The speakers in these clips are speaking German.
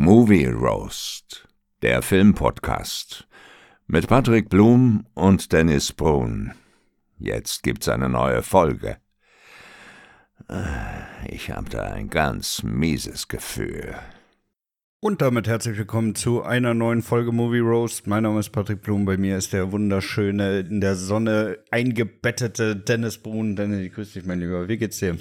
Movie Roast, der Filmpodcast mit Patrick Blum und Dennis Brun. Jetzt gibt's eine neue Folge. Ich habe da ein ganz mieses Gefühl. Und damit herzlich willkommen zu einer neuen Folge Movie Roast. Mein Name ist Patrick Blum. Bei mir ist der wunderschöne, in der Sonne eingebettete Dennis Brun. Dennis, ich grüße dich, mein Lieber. Wie geht's dir?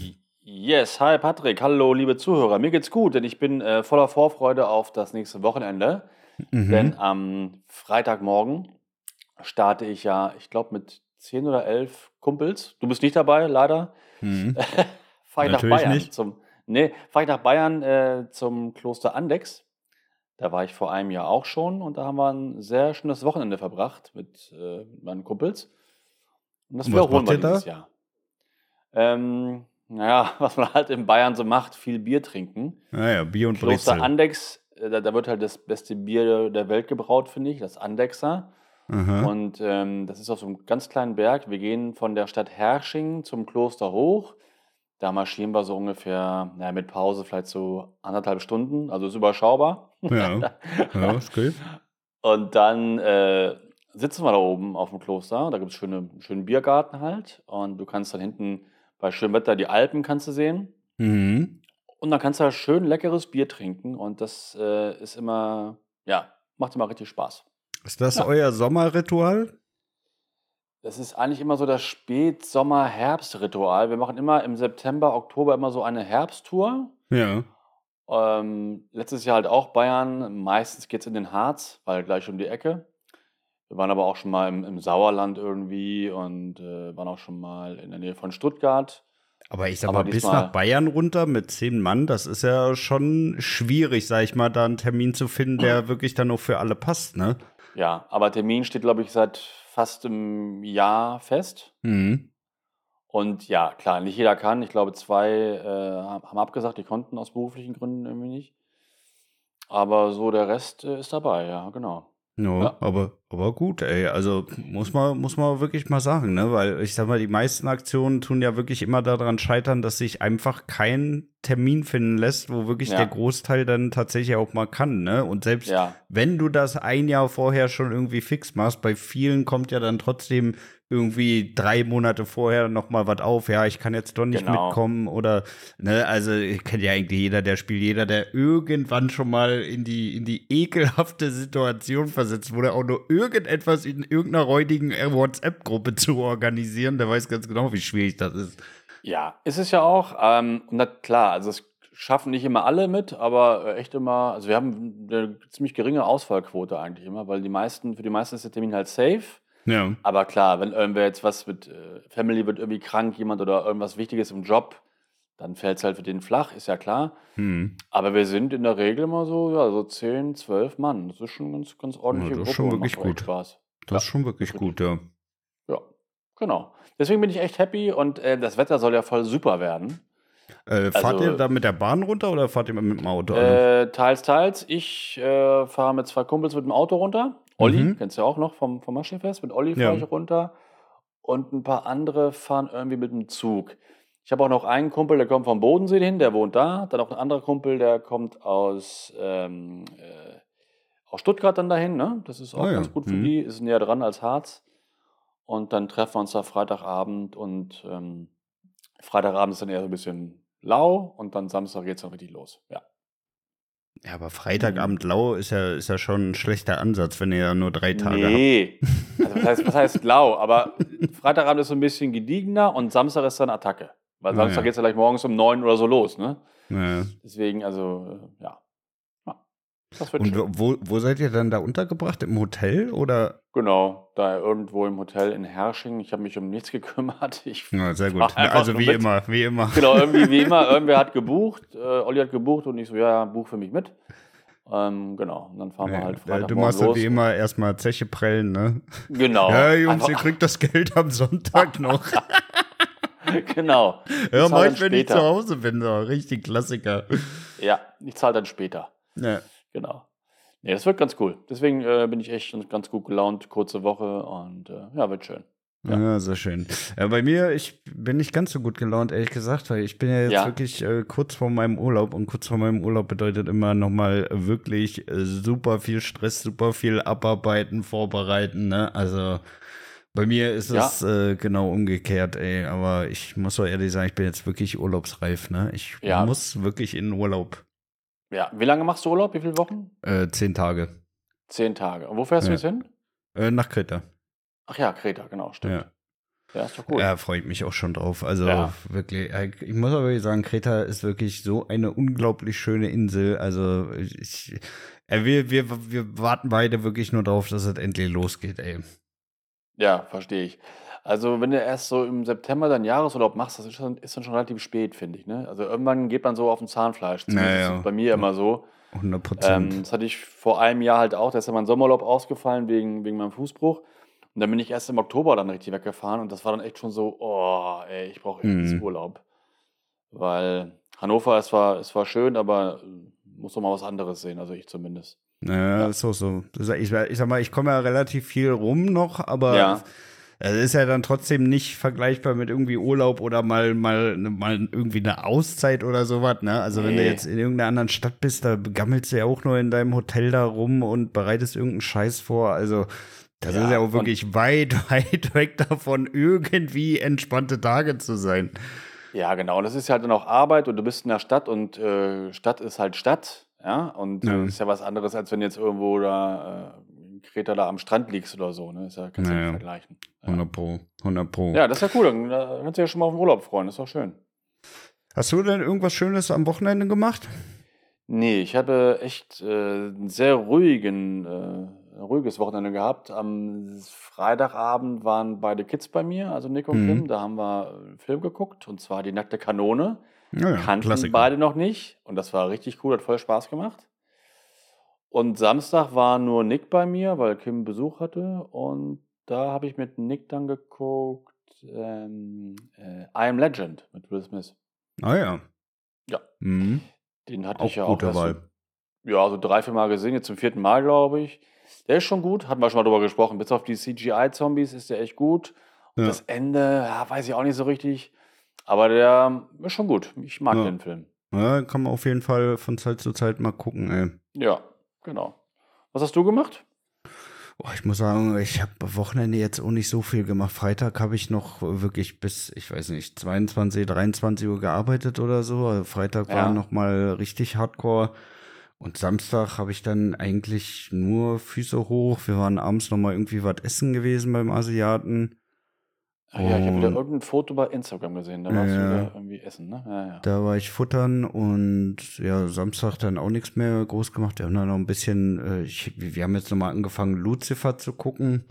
Yes, hi Patrick, hallo liebe Zuhörer. Mir geht's gut, denn ich bin äh, voller Vorfreude auf das nächste Wochenende. Mhm. Denn am Freitagmorgen starte ich ja, ich glaube, mit 10 oder 11 Kumpels. Du bist nicht dabei, leider. Mhm. Fahre ich nach Natürlich Bayern. nicht. Zum, nee, fahre ich nach Bayern äh, zum Kloster Andex. Da war ich vor einem Jahr auch schon und da haben wir ein sehr schönes Wochenende verbracht mit äh, meinen Kumpels. Und das wiederholen wir ihr da? dieses Jahr. Ähm, naja, was man halt in Bayern so macht, viel Bier trinken. Naja, Bier und Kloster Brezel. Andex, äh, da, da wird halt das beste Bier der Welt gebraut, finde ich, das Andexer. Aha. Und ähm, das ist auf so einem ganz kleinen Berg. Wir gehen von der Stadt Hersching zum Kloster hoch. Da marschieren wir so ungefähr, naja, mit Pause vielleicht so anderthalb Stunden, also ist überschaubar. Ja, ja, ist okay. Und dann äh, sitzen wir da oben auf dem Kloster. Da gibt es schöne, schönen Biergarten halt. Und du kannst dann hinten bei schönem Wetter die Alpen kannst du sehen. Mhm. Und dann kannst du da schön leckeres Bier trinken. Und das äh, ist immer, ja, macht immer richtig Spaß. Ist das Ja. euer Sommerritual? Das ist eigentlich immer so das Spät-Sommer-Herbst-Ritual. Wir machen immer im September, Oktober immer so eine Herbsttour. Ja. Ähm, letztes Jahr halt auch Bayern. Meistens geht es in den Harz, weil gleich um die Ecke. Wir waren aber auch schon mal im, im Sauerland irgendwie und äh, waren auch schon mal in der Nähe von Stuttgart. Aber ich sag Aber mal, bis nach Bayern runter mit zehn Mann, das ist ja schon schwierig, sag ich mal, da einen Termin zu finden, der wirklich dann auch für alle passt, ne? Ja, aber Termin steht, glaube ich, seit fast einem Jahr fest. Mhm. Und ja, klar, nicht jeder kann. Ich glaube, zwei äh, haben abgesagt, die konnten aus beruflichen Gründen irgendwie nicht. Aber so der Rest äh, ist dabei, ja, genau. Ja, Ja. aber, aber gut, ey. Also muss man, muss man wirklich mal sagen, ne? Weil ich sag mal, die meisten Aktionen tun ja wirklich immer daran scheitern, dass sich einfach kein Termin finden lässt, wo wirklich Ja. der Großteil dann tatsächlich auch mal kann, ne? Und selbst Ja, wenn du das ein Jahr vorher schon irgendwie fix machst, bei vielen kommt ja dann trotzdem irgendwie drei Monate vorher noch mal was auf. Ja, ich kann jetzt doch nicht Genau. mitkommen oder ne, also kennt ja eigentlich jeder, der spielt jeder, der irgendwann schon mal in die in die ekelhafte Situation versetzt wurde, auch nur irgendetwas in irgendeiner räudigen WhatsApp-Gruppe zu organisieren, der weiß ganz genau, wie schwierig das ist. ja, ist es ja auch. Ähm, und na klar, also es schaffen nicht immer alle mit, aber äh, echt immer, also wir haben eine ziemlich geringe Ausfallquote eigentlich immer, weil die meisten, für die meisten ist der Termin halt safe. Ja. Aber klar, wenn irgendwer jetzt was mit äh, Family wird irgendwie krank, jemand oder irgendwas Wichtiges im Job, dann fällt es halt für den flach, ist ja klar. Hm. Aber wir sind in der Regel immer so, ja, so 10, 12 Mann. Das ist schon ganz, ganz ordentliche das ist schon wirklich gut. Spaß. Das ist Ja, schon wirklich wirklich. gut, ja. Ja, genau. Deswegen bin ich echt happy und äh, das Wetter soll ja voll super werden. Äh, fahrt Also- ihr da mit der Bahn runter oder fahrt ihr mit dem Auto? Äh, teils, teils. Ich äh, fahre mit zwei Kumpels mit dem Auto runter. Olli, Mhm. kennst du ja auch noch vom, vom Maschinenfest. Mit Olli Ja. fahre ich runter. Und ein paar andere fahren irgendwie mit dem Zug. Ich habe auch noch einen Kumpel, der kommt vom Bodensee hin, der wohnt da. Dann auch ein anderer Kumpel, der kommt aus, ähm, äh, aus Stuttgart dann dahin. Ne? Das ist auch Ah ja. ganz gut für Mhm. die. Ist näher dran als Harz. Und dann treffen wir uns da Freitagabend und ähm, Freitagabend ist dann eher so ein bisschen lau und dann Samstag geht es dann richtig los. Ja. Ja, aber Freitagabend lau ist ja, ist ja schon ein schlechter Ansatz, wenn ihr ja nur drei Tage Nee. Also was heißt, was heißt lau? Aber Freitagabend ist so ein bisschen gediegener und Samstag ist dann Attacke. Weil Samstag ja. geht es ja gleich morgens um neun oder so los, ne? habt. Ja. Deswegen, also, äh, ja. Das wird Und schön. wo, wo seid ihr dann da untergebracht? Im Hotel oder? Genau, da irgendwo im Hotel in Hersching. Ich habe mich um nichts gekümmert. Ich, Ja, sehr gut. Also wie mit. immer, wie immer. genau, irgendwie wie immer, irgendwer hat gebucht. Äh, Olli hat gebucht und ich so, ja, buch für mich mit. Ähm, genau, und dann fahren wir Ja, halt äh, Freitagmorgen du machst ja los. wie immer erstmal Zeche prellen, ne? Genau. Ja, Jungs, Einfach- ihr kriegt das Geld am Sonntag noch. genau. ja, mach ich, wenn ich zu Hause bin. So. Richtig Klassiker. Ja, ich zahle dann später. Ja. Genau. Nee, das wird ganz cool. Deswegen äh, bin ich echt ganz gut gelaunt, kurze Woche und äh, ja, wird schön. Ja. ja, sehr schön. Ja, bei mir, ich bin nicht ganz so gut gelaunt, ehrlich gesagt, weil ich bin ja jetzt ja. wirklich äh, kurz vor meinem Urlaub und kurz vor meinem Urlaub bedeutet immer nochmal wirklich äh, super viel Stress, super viel abarbeiten, vorbereiten, ne? Also bei mir ist ja. es äh, genau umgekehrt, ey. Aber ich muss doch ehrlich sagen, ich bin jetzt wirklich urlaubsreif, ne? Ich ja. muss wirklich in Urlaub. Ja, wie lange machst du Urlaub? Wie viele Wochen? Äh, zehn Tage. Zehn Tage. Und wo fährst du jetzt hin? Äh, nach Kreta. Ach ja, Kreta, genau, stimmt. Ja. Ja, ist doch cool. Ja, freut mich auch schon drauf. Also ja. wirklich, äh, ich muss aber wirklich sagen, Kreta ist wirklich so eine unglaublich schöne Insel. Also ich, äh, wir, wir, wir warten beide wirklich nur darauf, dass es endlich losgeht, ey. Ja, verstehe ich. Also wenn du erst so im September deinen Jahresurlaub machst, das ist, schon, ist dann schon relativ spät, finde ich. Ne? Also irgendwann geht man so auf dem Zahnfleisch. Zumindest naja. ist bei mir immer so. 100 Prozent. Ähm, das hatte ich vor einem Jahr halt auch. Da ist ja mein Sommerurlaub ausgefallen wegen, wegen meinem Fußbruch. Und dann bin ich erst im Oktober dann richtig weggefahren und das war dann echt schon so, oh, ey, ich brauche jetzt mhm. Urlaub. Weil Hannover, es war, es war schön, aber muss doch mal was anderes sehen, also ich zumindest. Ja, ja. ist auch so. Ich, ich sag mal, ich komme ja relativ viel rum noch, aber ja. es ist ja dann trotzdem nicht vergleichbar mit irgendwie Urlaub oder mal, mal, mal irgendwie eine Auszeit oder sowas, ne? Also nee. wenn du jetzt in irgendeiner anderen Stadt bist, da gammelst du ja auch nur in deinem Hotel da rum und bereitest irgendeinen Scheiß vor. Also das ja, ist ja auch wirklich weit, weit weg davon, irgendwie entspannte Tage zu sein. Ja, genau. Und das ist halt dann auch Arbeit und du bist in der Stadt und äh, Stadt ist halt Stadt. Ja, und ja. ist ja was anderes, als wenn jetzt irgendwo da äh, in Kreta da am Strand liegst oder so. Ne? Ist ja, kannst du naja. nicht vergleichen. Ja. 100 Pro, 100 Pro. Ja, das ist ja cool. Dann da kannst du ja schon mal auf den Urlaub freuen. Das ist doch schön. Hast du denn irgendwas Schönes am Wochenende gemacht? Nee, ich habe echt äh, einen sehr ruhigen äh, ruhiges Wochenende gehabt. Am Freitagabend waren beide Kids bei mir, also Nick und mhm. Kim. Da haben wir einen Film geguckt, und zwar Die nackte Kanone. Ja, ja, Kannten Klassiker. beide noch nicht. Und das war richtig cool, hat voll Spaß gemacht. Und Samstag war nur Nick bei mir, weil Kim Besuch hatte. Und da habe ich mit Nick dann geguckt ähm, äh, I Am Legend mit Will Smith. Ah ja. Ja. Mhm. Den hatte auch ich ja auch. Wahl. So, ja, so drei, vier Mal gesehen, jetzt zum vierten Mal, glaube ich. Der ist schon gut, hatten wir schon mal drüber gesprochen. Bis auf die CGI-Zombies ist der echt gut. Und ja. das Ende, ja, weiß ich auch nicht so richtig. Aber der ist schon gut. Ich mag ja. den Film. Ja, kann man auf jeden Fall von Zeit zu Zeit mal gucken, ey. Ja, genau. Was hast du gemacht? Oh, ich muss sagen, ich habe Wochenende jetzt auch nicht so viel gemacht. Freitag habe ich noch wirklich bis, ich weiß nicht, 22, 23 Uhr gearbeitet oder so. Also Freitag ja. war noch mal richtig Hardcore. Und Samstag habe ich dann eigentlich nur Füße hoch. Wir waren abends noch mal irgendwie was essen gewesen beim Asiaten. Ach ja, ich habe wieder irgendein Foto bei Instagram gesehen. Da warst ja, du wieder irgendwie essen, ne? Ja, ja. Da war ich futtern und ja, Samstag dann auch nichts mehr groß gemacht. Wir haben dann noch ein bisschen, äh, ich, wir haben jetzt noch mal angefangen, Lucifer zu gucken.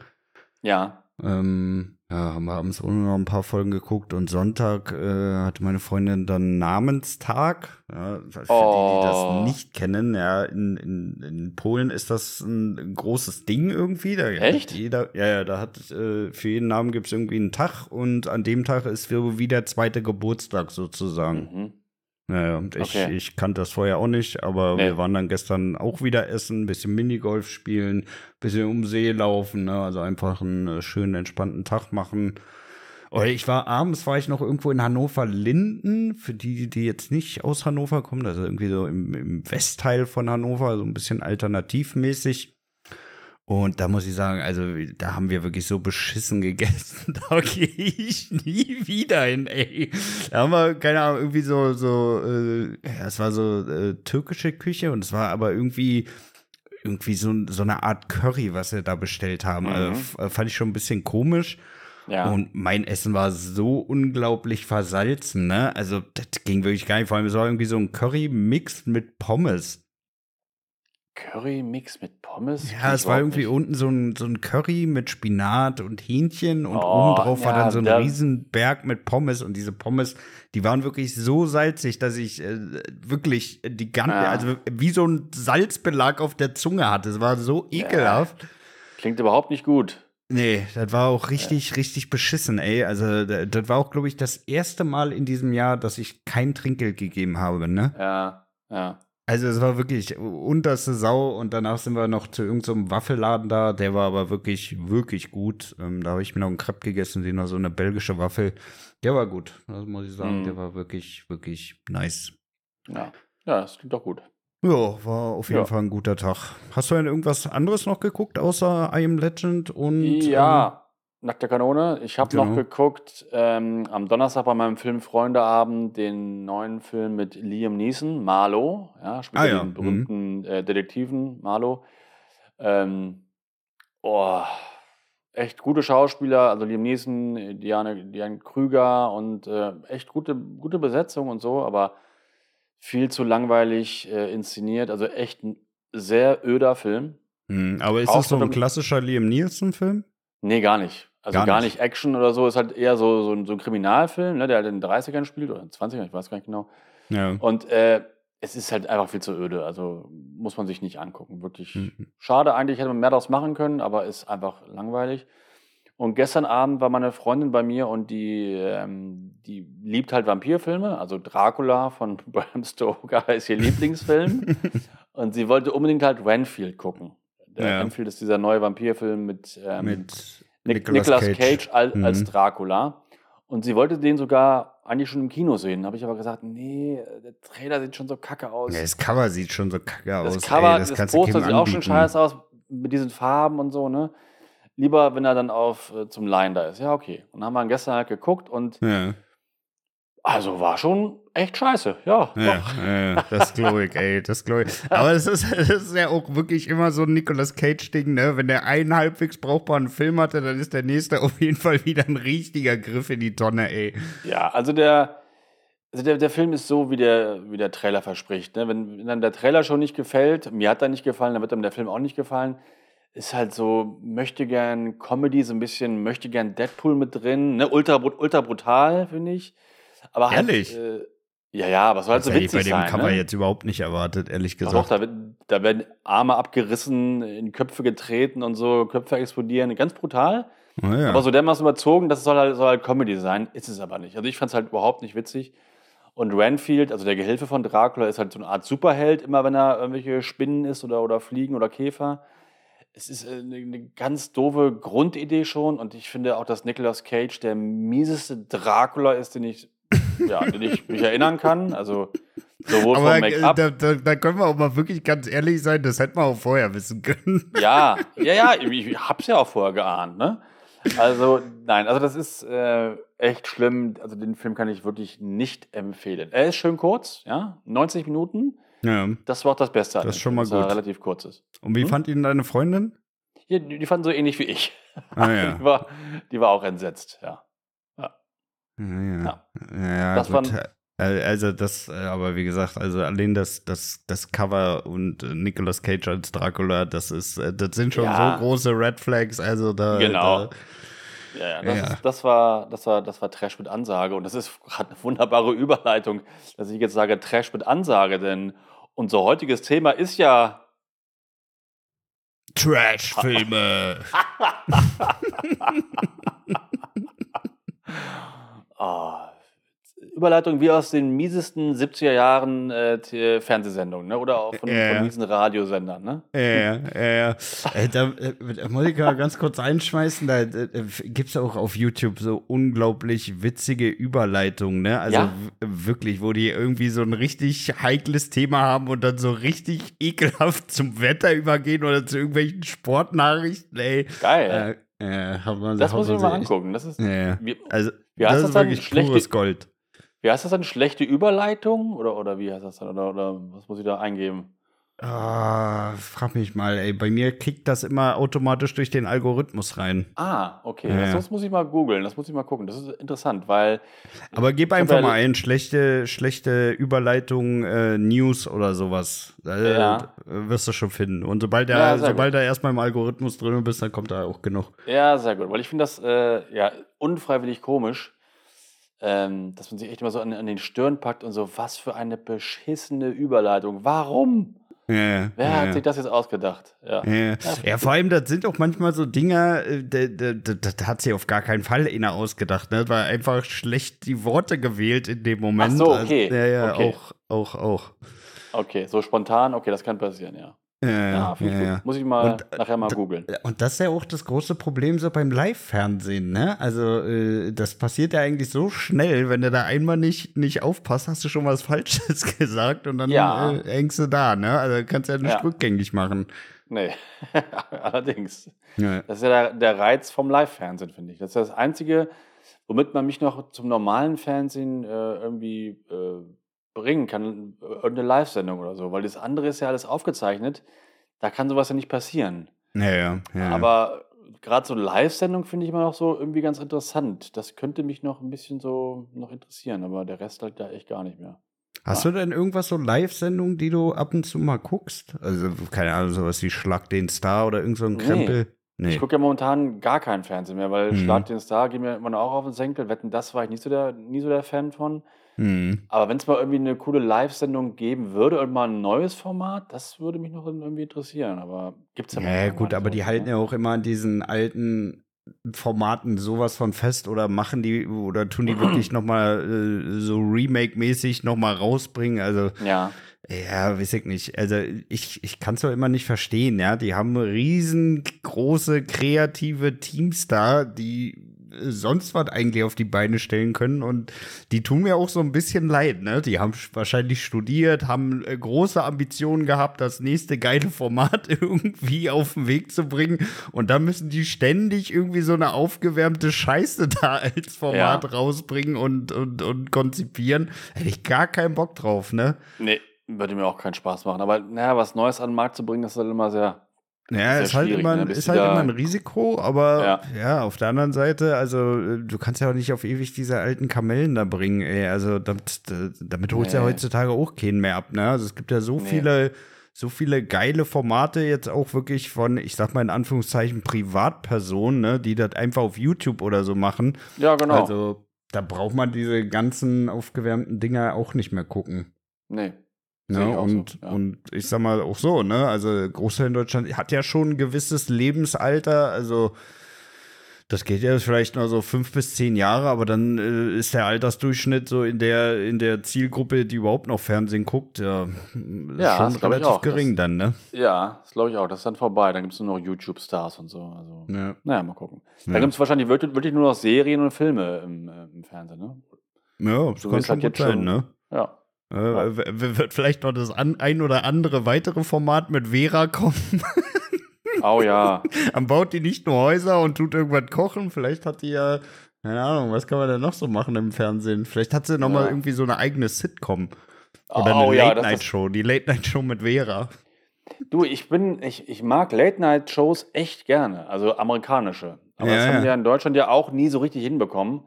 Ja. Ähm, ja, haben wir abends auch noch ein paar Folgen geguckt und Sonntag äh, hatte meine Freundin dann Namenstag. Ja, für oh. die, die das oh. nicht kennen, ja, in, in, in Polen ist das ein großes Ding irgendwie. Da Echt? Jeder, ja, ja, da hat äh, für jeden Namen gibt es irgendwie einen Tag und an dem Tag ist wie der zweite Geburtstag sozusagen. Mhm. Naja, und ich, okay. ich kannte das vorher auch nicht, aber nee. wir waren dann gestern auch wieder essen, ein bisschen Minigolf spielen, ein bisschen um See laufen, ne? also einfach einen äh, schönen, entspannten Tag machen. Oder ich war abends, war ich noch irgendwo in Hannover-Linden, für die, die jetzt nicht aus Hannover kommen, also irgendwie so im, im Westteil von Hannover, so ein bisschen alternativmäßig. Und da muss ich sagen, also da haben wir wirklich so beschissen gegessen. Da gehe ich nie wieder hin, ey. Da haben wir, keine Ahnung, irgendwie so, so, äh, ja, es war so äh, türkische Küche und es war aber irgendwie, irgendwie so, so eine Art Curry, was wir da bestellt haben. Also, mhm. Also, fand ich schon ein bisschen komisch. Ja. Und mein Essen war so unglaublich versalzen, ne? Also, das ging wirklich gar nicht. Vor allem, es war irgendwie so ein Curry-Mix mit Pommes. Curry-Mix mit Pommes? Ja, es war irgendwie nicht. unten so ein, so ein Curry mit Spinat und Hähnchen und oh, oben drauf ja, war dann so ein Riesenberg mit Pommes und diese Pommes, die waren wirklich so salzig, dass ich äh, wirklich die ganze, ja. also wie so ein Salzbelag auf der Zunge hatte. Es war so ekelhaft. Ja. Klingt überhaupt nicht gut. Nee, das war auch richtig, richtig beschissen, ey. Also, das war auch, glaube ich, das erste Mal in diesem Jahr, dass ich kein Trinkgeld gegeben habe, ne? Ja, ja. Also es war wirklich unterste Sau und danach sind wir noch zu irgendeinem so Waffelladen da, der war aber wirklich, wirklich gut. Ähm, da habe ich mir noch einen Crepe gegessen, den noch so eine belgische Waffel. Der war gut, das muss ich sagen. Mhm. Der war wirklich, wirklich nice. Ja, ja das klingt doch gut. Ja, war auf jeden Ja. Fall ein guter Tag. Hast du denn irgendwas anderes noch geguckt, außer I Am Legend und ähm, Ja, nackte Kanone. Ich habe Genau. noch geguckt ähm, am Donnerstag bei meinem Film Freundeabend den neuen Film mit Liam Neeson, Marlow. Ja, spielt Ah ja den mhm. berühmten äh, Detektiven Marlow. Ähm, oh, echt gute Schauspieler, also Liam Neeson, Diane, Diane Krüger und äh, echt gute, gute Besetzung und so, aber viel zu langweilig äh, inszeniert. Also echt ein sehr öder Film. Hm, aber ist Auch das so ein klassischer Liam Nielsen-Film? Nee, gar nicht. Also Gar gar, nicht. nicht. Action oder so. Ist halt eher so, so, ein, so ein Kriminalfilm, ne, der halt in den 30ern spielt oder in den 20ern, ich weiß gar nicht genau. Ja. Und äh, es ist halt einfach viel zu öde. Also muss man sich nicht angucken. Wirklich Mhm. schade. Eigentlich hätte man mehr daraus machen können, aber ist einfach langweilig. Und gestern Abend war meine Freundin bei mir und die, ähm, die liebt halt Vampirfilme. Also Dracula von Bram Stoker ist ihr Lieblingsfilm. und sie wollte unbedingt halt Renfield gucken. Der Ja. Renfield ist dieser neue Vampirfilm mit, ähm, Mit Nic Nicolas Cage. Cage, als, Mhm. als Dracula. Und sie wollte den sogar eigentlich schon im Kino sehen. Habe ich aber gesagt, nee, der Trailer sieht schon so kacke aus. Ja, das Cover sieht schon so kacke aus. das Cover, ey, das, das, Poster sieht auch schon scheiße aus mit diesen Farben und so, ne? Lieber, wenn er dann auf äh, zum Laien da ist. Ja, okay. Und dann haben wir ihn gestern halt geguckt und Ja, also war schon echt scheiße. Ja, ja, doch. ja, das glaube ich, ey, das glaube ich. Aber das ist, das ist ja auch wirklich immer so ein Nicolas Cage-Ding, ne? Wenn der einen halbwegs brauchbaren Film hatte, dann ist der nächste auf jeden Fall wieder ein richtiger Griff in die Tonne, ey. Ja, also der, also der, der Film ist so, wie der, wie der Trailer verspricht. Ne? Wenn, wenn dann der Trailer schon nicht gefällt, mir hat er nicht gefallen, dann wird einem der Film auch nicht gefallen. Ist halt so, möchte gern Comedy, so ein bisschen, möchte gern Deadpool mit drin, ne? ultra, ultra brutal, finde ich. Aber halt, Ehrlich? Äh, ja, ja, aber es soll halt so hätte ich bei witzig dem sein. Cover ne? jetzt überhaupt nicht erwartet, ehrlich gesagt. doch, da, wird, da werden Arme abgerissen, in Köpfe getreten und so, Köpfe explodieren, ganz brutal. Ja. Aber so dermaßen überzogen, das soll halt, soll halt Comedy sein, ist es aber nicht. Also ich fand es halt überhaupt nicht witzig. Und Renfield, also der Gehilfe von Dracula, ist halt so eine Art Superheld, immer wenn er irgendwelche Spinnen ist oder, oder Fliegen oder Käfer. Es ist äh, eine, eine ganz doofe Grundidee schon und ich finde auch, dass Nicolas Cage der mieseste Dracula ist, den ich, ja, den ich mich erinnern kann. Also sowohl Aber vom äh, Make-up. da, da, da können wir auch mal wirklich ganz ehrlich sein, das hätten wir auch vorher wissen können. Ja, ja, ja, ich, hab's ja auch vorher geahnt, ne? Also, nein, also das ist äh, echt schlimm. Also den Film kann ich wirklich nicht empfehlen. Er ist schön kurz, ja, 90 Minuten. Ja. Das war auch das Beste. an Das ist schon mal gut. relativ kurz ist. Und wie Hm? fand ihn deine Freundin? Ja, die, die fanden so ähnlich wie ich. Ah ja. Die, war, die war auch entsetzt. Ja, ja. Ja. ja Das gut. waren- Also das, äh, aber wie gesagt, also allein das, das, das Cover und äh, Nicolas Cage als Dracula, das ist, äh, das sind schon Ja. so große Red Flags. Also da, Genau. da Ja, ja, das, Ja. Ist, das, war, das, war, das war Trash mit Ansage. Und das ist gerade eine wunderbare Überleitung, dass ich jetzt sage Trash mit Ansage, denn unser heutiges Thema ist ja Trash-Filme. Ah, Überleitung wie aus den miesesten 70er Jahren äh, T- Fernsehsendungen, ne? Oder auch von, Ja. von miesen Radiosendern, ne? Ja, ja, ja. Äh, da, äh, muss ich mal ganz kurz einschmeißen, da äh, gibt es auch auf YouTube so unglaublich witzige Überleitungen, ne? Also Ja. wirklich, wo die irgendwie so ein richtig heikles Thema haben und dann so richtig ekelhaft zum Wetter übergehen oder zu irgendwelchen Sportnachrichten, ey. Geil. Äh, haben wir, das muss ich mir mal angucken. Das ist, Ja, ja. wie, Also, Wie heißt das das dann? wirklich Schlechte- pures Gold. wie heißt das dann? Schlechte Überleitung? Oder, oder wie heißt das dann? Oder, oder was muss ich da eingeben? Ah, frag mich mal, ey. Bei mir kickt das immer automatisch durch den Algorithmus rein. Ah, okay. Ja, das, ja. muss ich mal googeln. Das muss ich mal gucken. Das ist interessant, weil Aber gib einfach ja- mal ein, schlechte, schlechte Überleitung, äh, News oder sowas. Äh, Ja. Wirst du schon finden. Und sobald Ja, er, sehr sobald er erstmal im Algorithmus drin bist, dann kommt da auch genug. Ja, sehr gut. Weil ich finde das äh, ja unfreiwillig komisch, ähm, dass man sich echt immer so an, an den Stirn packt und so, was für eine beschissene Überleitung. Warum? Ja, ja, Wer ja, hat sich das jetzt ausgedacht? Ja. ja. ja, vor allem, das sind auch manchmal so Dinger, äh, da, da, da, da hat sich auf gar keinen Fall einer ausgedacht. Ne? War einfach schlecht die Worte gewählt in dem Moment. Ach so, okay. Also, ja, ja, Okay. auch, auch, auch. Okay, so spontan, okay, das kann passieren, ja. Ja, Ja, ja, ja. Muss ich mal Und, äh, nachher mal googeln. Und das ist ja auch das große Problem so beim Live-Fernsehen, ne? Also, äh, das passiert ja eigentlich so schnell, wenn du da einmal nicht, nicht aufpasst, hast du schon was Falsches gesagt und dann Ja. äh, hängst du da, ne? Also kannst ja nicht rückgängig machen. Nee, allerdings. Das ist ja der, der Reiz vom Live-Fernsehen, finde ich. Das ist das Einzige, womit man mich noch zum normalen Fernsehen äh, irgendwie äh, bringen kann. Irgendeine Live-Sendung oder so. Weil das andere ist ja alles aufgezeichnet. Da kann sowas ja nicht passieren. Ja, ja, ja. Aber gerade so Live-Sendung finde ich immer noch so irgendwie ganz interessant. Das könnte mich noch ein bisschen so noch interessieren. Aber der Rest halt da echt gar nicht mehr. Hast du denn irgendwas so Live-Sendungen, die du ab und zu mal guckst? Also, keine Ahnung, sowas wie Schlag den Star oder irgend so ein Nee. Krempel? Nee. Ich gucke ja momentan gar keinen Fernsehen mehr, weil Mhm. Schlag den Star geht mir immer noch auch auf den Senkel. Wetten, das war ich nicht so der, nie so der Fan von. Hm. Aber wenn es mal irgendwie eine coole Live-Sendung geben würde und mal ein neues Format, das würde mich noch irgendwie interessieren. Aber gibt es ja Ja, momentan gut, aber nicht die so, halten ne? ja auch immer an diesen alten Formaten sowas von fest oder machen die oder tun die wirklich nochmal äh, so Remake-mäßig nochmal rausbringen. Also, Ja, ja, weiß ich nicht. Also, ich, ich kann es doch immer nicht verstehen, ja. Die haben riesengroße kreative Teams da, die sonst was eigentlich auf die Beine stellen können und die tun mir auch so ein bisschen leid, ne? Die haben sch- wahrscheinlich studiert, haben äh, große Ambitionen gehabt, das nächste geile Format irgendwie auf den Weg zu bringen und dann müssen die ständig irgendwie so eine aufgewärmte Scheiße da als Format Ja. rausbringen und, und, und konzipieren. Hätte ich gar keinen Bock drauf, ne? nee, würde mir auch keinen Spaß machen. Aber naja, was Neues an den Markt zu bringen, das ist halt immer sehr. Ja, ist halt, immer, ne, ist halt immer ein Risiko, aber ja. Ja. auf der anderen Seite, also du kannst ja auch nicht auf ewig diese alten Kamellen da bringen, ey. Also damit, damit holst du ja Nee. heutzutage auch keinen mehr ab, ne? Also es gibt ja so Nee. viele, so viele geile Formate jetzt auch wirklich von, ich sag mal in Anführungszeichen, Privatpersonen, ne, die das einfach auf YouTube oder so machen. Ja, genau. Also da braucht man diese ganzen aufgewärmten Dinger auch nicht mehr gucken. nee. Ne? ich auch so, Und, ja. und ich sag mal auch so, ne? Also Großteil in Deutschland hat ja schon ein gewisses Lebensalter. Also das geht ja vielleicht nur so fünf bis zehn Jahre, aber dann äh, ist der Altersdurchschnitt so in der, in der Zielgruppe, die überhaupt noch Fernsehen guckt, ja, Ja, schon relativ gering Das- dann, ne? Ja, das glaube ich auch. Das ist dann vorbei. Dann gibt es nur noch YouTube-Stars und so. Also, Ja. naja, mal gucken. Ja. Da gibt es wahrscheinlich wirklich, wirklich nur noch Serien und Filme im, äh, im Fernsehen, ne? Ja, das Du kann schon halt gut sein, schon- ne? Ja. Äh, Wird vielleicht noch das an, ein oder andere weitere Format mit Vera kommen? Oh ja. Dann baut die nicht nur Häuser und tut irgendwas kochen. Vielleicht hat die ja, keine Ahnung, was kann man denn noch so machen im Fernsehen? Vielleicht hat sie noch mal Ja. irgendwie so eine eigene Sitcom. Oder oh eine ja, Late-Night-Show. Die Late-Night-Show mit Vera. Du, ich bin, ich, ich mag Late-Night-Shows echt gerne, also amerikanische. Aber Ja, das haben ja. wir in Deutschland ja auch nie so richtig hinbekommen.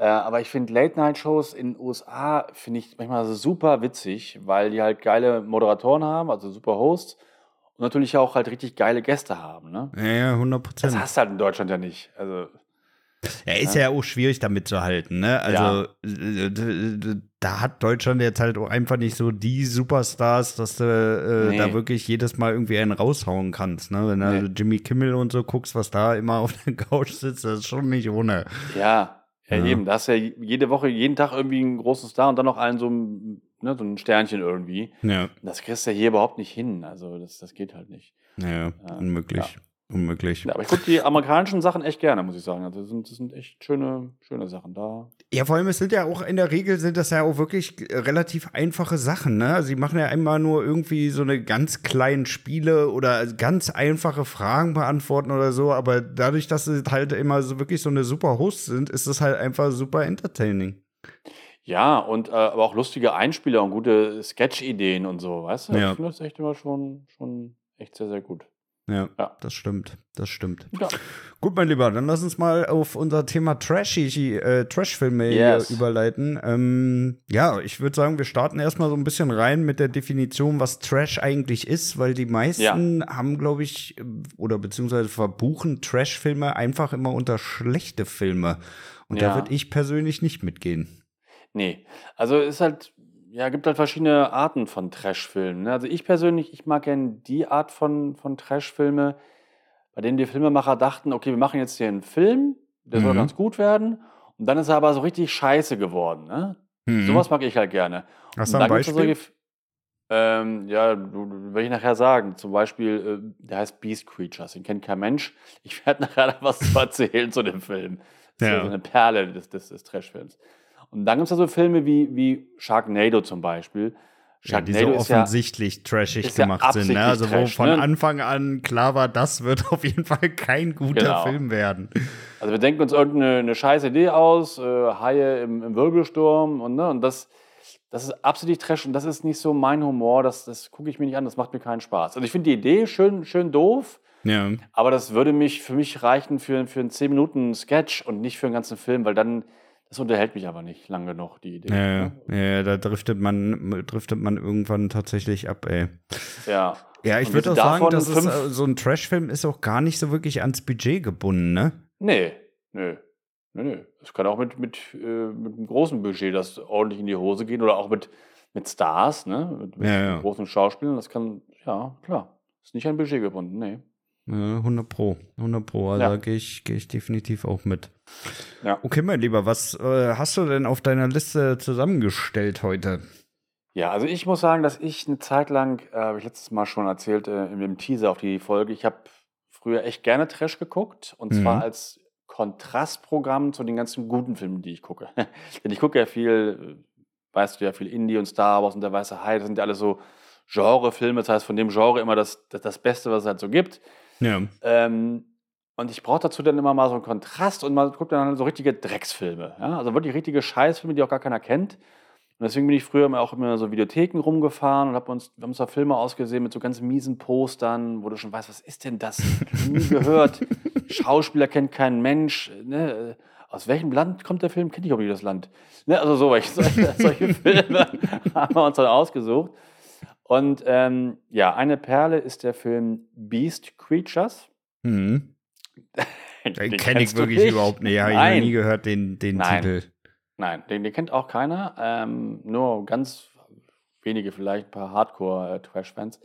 Äh, aber ich finde Late-Night-Shows in den USA, finde ich manchmal super witzig, weil die halt geile Moderatoren haben, also super Hosts. Und natürlich auch halt richtig geile Gäste haben, ne? Ja, ja, 100 Das Prozent. hast du halt in Deutschland ja nicht. Also, Ja, ist ja. auch schwierig damit zu halten, ne? Also, äh, d- d- da hat Deutschland jetzt halt auch einfach nicht so die Superstars, dass du äh, Nee. da wirklich jedes Mal irgendwie einen raushauen kannst, ne? Wenn du Nee. also Jimmy Kimmel und so guckst, was da immer auf der Couch sitzt, das ist schon nicht ohne. ja, ja, Ja. eben. Da hast du ja jede Woche, jeden Tag irgendwie einen großen Star und dann noch einen so, ein- ne, so ein Sternchen irgendwie. Ja, Das kriegst du ja hier überhaupt nicht hin. Also, das, das geht halt nicht. ja, Ja, unmöglich. Unmöglich. Ja, aber ich gucke die amerikanischen Sachen echt gerne, muss ich sagen. Also, das sind, das sind echt schöne, schöne Sachen da. Ja, vor allem, es sind ja auch in der Regel sind das ja auch wirklich äh, relativ einfache Sachen, ne? Also, sie machen ja immer nur irgendwie so eine ganz kleinen Spiele oder ganz einfache Fragen beantworten oder so, aber dadurch, dass sie halt immer so wirklich so eine super Host sind, ist es halt einfach super entertaining. Ja, und äh, aber auch lustige Einspieler und gute Sketch-Ideen und so, weißt du? Ja. Ich finde das echt immer schon, schon echt sehr, sehr gut. Ja, Ja. das stimmt. Das stimmt. Ja. Gut, mein Lieber, dann lass uns mal auf unser Thema Trashy, äh, Trash-Filme Yes. überleiten. Ähm, ja, ich würde sagen, wir starten erstmal so ein bisschen rein mit der Definition, was Trash eigentlich ist, weil die meisten haben, glaube ich, äh, oder beziehungsweise verbuchen Trash-Filme einfach immer unter schlechte Filme. Und da Ja. würde ich persönlich nicht mitgehen. Nee, also ist halt, ja, gibt halt verschiedene Arten von Trash-Filmen. Ne? Also ich persönlich, ich mag gerne die Art von, von Trash-Filme, bei denen die Filmemacher dachten, okay, wir machen jetzt hier einen Film, der soll Mhm. ganz gut werden, und dann ist er aber so richtig scheiße geworden. Ne? Mhm. Sowas mag ich halt gerne. Hast du ein Beispiel? solche Ähm, ja, will ich nachher sagen. Zum Beispiel, äh, der heißt Beast Creatures. Den kennt kein Mensch. Ich werde nachher noch was zu erzählen zu dem Film. Das ist Ja. ja so eine Perle des, des, des Trash-Films. Und dann gibt es da so Filme wie, wie Sharknado zum Beispiel. Ja, die so Sharknado ist ja, offensichtlich trashig ist ja gemacht sind. Ne? Also absichtlich wo Trash, von ne? Anfang an klar war, das wird auf jeden Fall kein guter Genau. Film werden. also wir denken uns irgendeine eine scheiß Idee aus, äh, Haie im, im Wirbelsturm und, ne, und das, das ist absichtlich Trash und das ist nicht so mein Humor, das, das gucke ich mir nicht an, das macht mir keinen Spaß. Also ich finde die Idee schön, schön doof, Ja. Aber das würde mich für mich reichen für, für einen 10 Minuten Sketch und nicht für einen ganzen Film, weil dann, das unterhält mich aber nicht lang genug, die Idee. Ja, ja, ja, da driftet man, driftet man irgendwann tatsächlich ab, ey. ja. Ja, ich würde auch sagen, dass es, so ein Trash-Film ist auch gar nicht so wirklich ans Budget gebunden, ne? Nee, nee, nee, nee. Es kann auch mit, mit, äh, mit einem großen Budget das ordentlich in die Hose gehen oder auch mit, mit Stars, ne? Mit, mit ja. großen Schauspielern. Das kann, ja, klar. Ist nicht an Budget gebunden, nee. Ja, 100 Pro, 100 Pro, also Ja. da gehe ich, geh ich definitiv auch mit. Ja. Okay, mein Lieber, was äh, hast du denn auf deiner Liste zusammengestellt heute? Ja, also ich muss sagen, dass ich eine Zeit lang, äh, habe ich letztes Mal schon erzählt, äh, in dem Teaser auf die Folge, ich habe früher echt gerne Trash geguckt und Mhm. zwar als Kontrastprogramm zu den ganzen guten Filmen, die ich gucke. Denn ich gucke ja viel, äh, weißt du ja, viel Indie und Star Wars und der Weiße Hai, das sind ja alle so Genrefilme, das heißt von dem Genre immer das, das, das Beste, was es halt so gibt. Ja. Ähm, und ich brauche dazu dann immer mal so einen Kontrast und man guckt dann halt so richtige Drecksfilme. Ja? Also wirklich richtige Scheißfilme, die auch gar keiner kennt. Und deswegen bin ich früher immer auch immer so Videotheken rumgefahren und hab uns, wir haben uns da Filme ausgesehen mit so ganz miesen Postern, wo du schon weißt, was ist denn das? Nie gehört. Schauspieler kennt kein Mensch. Ne? Aus welchem Land kommt der Film? Kennt ich auch nicht das Land. Ne? Also so, solche, solche Filme haben wir uns dann ausgesucht. Und ähm, ja, eine Perle ist der Film Beast Creatures. Mhm. Den Den kenne ich wirklich überhaupt nicht. Habe ich Nein. nie gehört, den, den Nein. Titel. Nein, den, den kennt auch keiner. Ähm, nur ganz wenige, vielleicht ein paar Hardcore-Trash-Fans.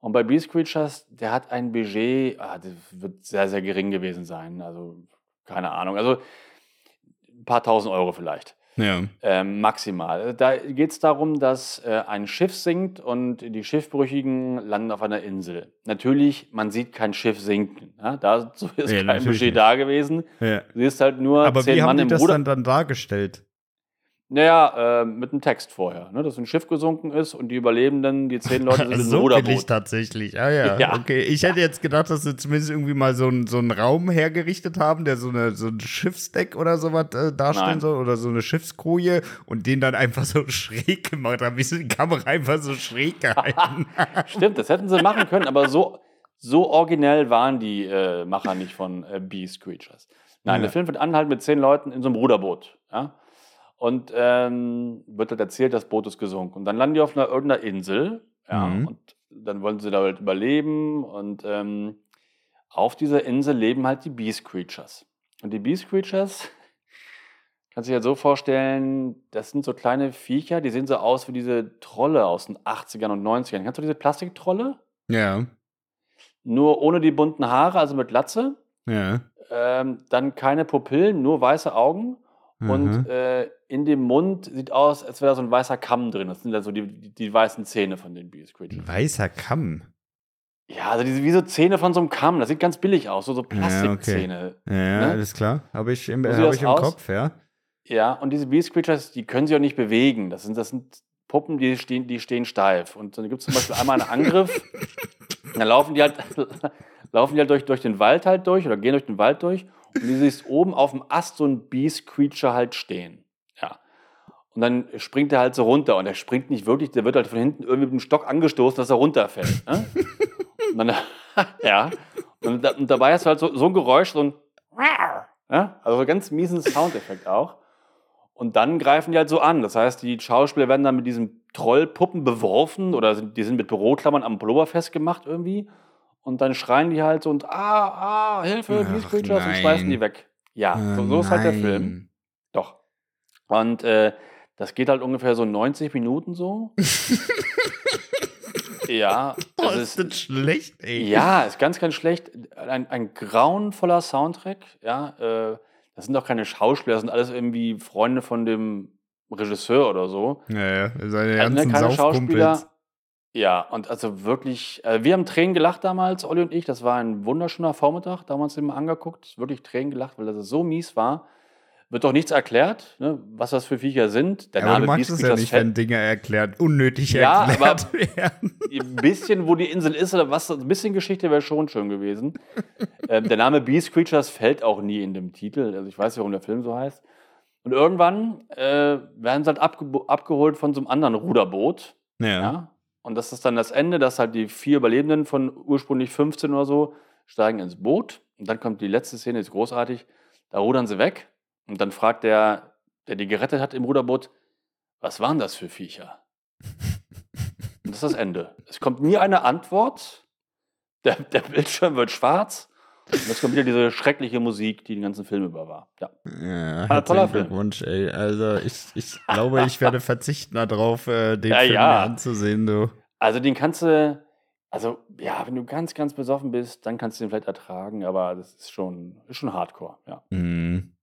Und bei Beast Creatures, der hat ein Budget, ah, das wird sehr, sehr gering gewesen sein. Also, keine Ahnung. Also, ein paar tausend Euro vielleicht. Ja. Ähm, maximal. Da geht es darum, dass äh, ein Schiff sinkt und die Schiffbrüchigen landen auf einer Insel. Natürlich, man sieht kein Schiff sinken. Ja? Dazu ist Ja, kein Budget nicht. da gewesen. ja. Du siehst halt nur Aber zehn wie haben Mann die im das Ruder. dann, dann dargestellt? Naja, äh, mit einem Text vorher, ne? dass ein Schiff gesunken ist und die Überlebenden, die zehn Leute sind im so Ruderboot. tatsächlich. Ah ja, Ja. okay. Ich hätte jetzt gedacht, dass sie zumindest irgendwie mal so, einen- so einen Raum hergerichtet haben, der so, eine, so ein Schiffsdeck oder sowas äh, darstellen Nein. soll oder so eine Schiffskoje und den dann einfach so schräg gemacht haben, wie sie die Kamera einfach so schräg gehalten. Stimmt, das hätten sie machen können, aber so, so originell waren die äh, Macher nicht von äh, Beast Creatures. Nein, Ja. der Film wird anhalten mit zehn Leuten in so einem Ruderboot. Ja? Und ähm, wird halt erzählt, das Boot ist gesunken. Und dann landen die auf einer irgendeiner Insel. Ja? Mhm. Und dann wollen sie da halt überleben. Und ähm, auf dieser Insel leben halt die Beast Creatures. Und die Beast Creatures, kannst du dir halt so vorstellen, das sind so kleine Viecher, die sehen so aus wie diese Trolle aus den 80ern und 90ern. Kennst du diese Plastiktrolle? ja, Nur ohne die bunten Haare, also mit Latze. ja. Ähm, dann keine Pupillen, nur weiße Augen. Und Mhm. äh, in dem Mund sieht aus, als wäre da so ein weißer Kamm drin. Das sind dann so die, die, die weißen Zähne von den Beast Creatures. Weißer Kamm. Ja, also diese, wie so Zähne von so einem Kamm. Das sieht ganz billig aus, so, so Plastikzähne. Ja, ja Ne? alles klar. Habe ich im, So sieht hab ich im aus. Kopf, ja. Ja, und diese Beast Creatures, die können sich auch nicht bewegen. Das sind, das sind Puppen, die stehen, die stehen steif. Und dann gibt es zum Beispiel einmal einen Angriff. dann laufen die halt, laufen die halt durch, durch den Wald halt durch oder gehen durch den Wald durch. Und du siehst oben auf dem Ast so ein Beast Creature halt stehen. Ja. Und dann springt er halt so runter. Und er springt nicht wirklich, der wird halt von hinten irgendwie mit dem Stock angestoßen, dass er runterfällt. Ne? Und dann, ja. Und, da, und dabei hast du halt so, so ein Geräusch, so ein ja? Also ganz miesen Soundeffekt auch. Und dann greifen die halt so an. Das heißt, die Schauspieler werden dann mit diesen Trollpuppen beworfen oder sind, die sind mit Büroklammern am Pullover festgemacht irgendwie. Und dann schreien die halt so und ah, ah, Hilfe, Beast Creatures und nein. schmeißen die weg. Ja, so, so ist halt der. Film. Doch. Und äh, das geht halt ungefähr so 90 Minuten so. ja, das ist das schlecht, ey. ja, ist ganz, ganz schlecht. Ein, ein grauenvoller Soundtrack. Ja, äh, das sind doch keine Schauspieler, das sind alles irgendwie Freunde von dem Regisseur oder so. Ja, ja, seine Also, ne, ganzen keine Saufkumpels. Schauspieler. Ja, und also wirklich, äh, wir haben Tränen gelacht damals, Olli und ich. Das war ein wunderschöner Vormittag, damals immer angeguckt. Wirklich Tränen gelacht, weil das so mies war. Wird doch nichts erklärt, ne, was das für Viecher sind. Der ja, Name aber du magst es ja nicht, wenn Dinge erklärt, unnötig ja, erklärt aber werden. Ein bisschen, wo die Insel ist oder was, ein bisschen Geschichte wäre schon schön gewesen. ähm, der Name Beast Creatures fällt auch nie in dem Titel. Also ich weiß nicht, warum der Film so heißt. Und irgendwann äh, werden sie halt abge abgeholt von so einem anderen Ruderboot. Ja. ja. Und das ist dann das Ende, dass halt die vier Überlebenden von ursprünglich 15 oder so steigen ins Boot. Und dann kommt die letzte Szene, ist großartig. Da rudern sie weg. Und dann fragt der, der die gerettet hat im Ruderboot, was waren das für Viecher? Und das ist das Ende. Es kommt nie eine Antwort. Der, der Bildschirm wird schwarz. Und jetzt kommt wieder diese schreckliche Musik, die den ganzen Film über war. Ja, ja ah, toller Glückwunsch, ey. Also ich, ich glaube, ich werde verzichten darauf, äh, den ja, Film ja. anzusehen, du. Also den kannst du, also ja, wenn du ganz, ganz besoffen bist, dann kannst du den vielleicht ertragen, aber das ist schon, ist schon Hardcore, ja. Mhm.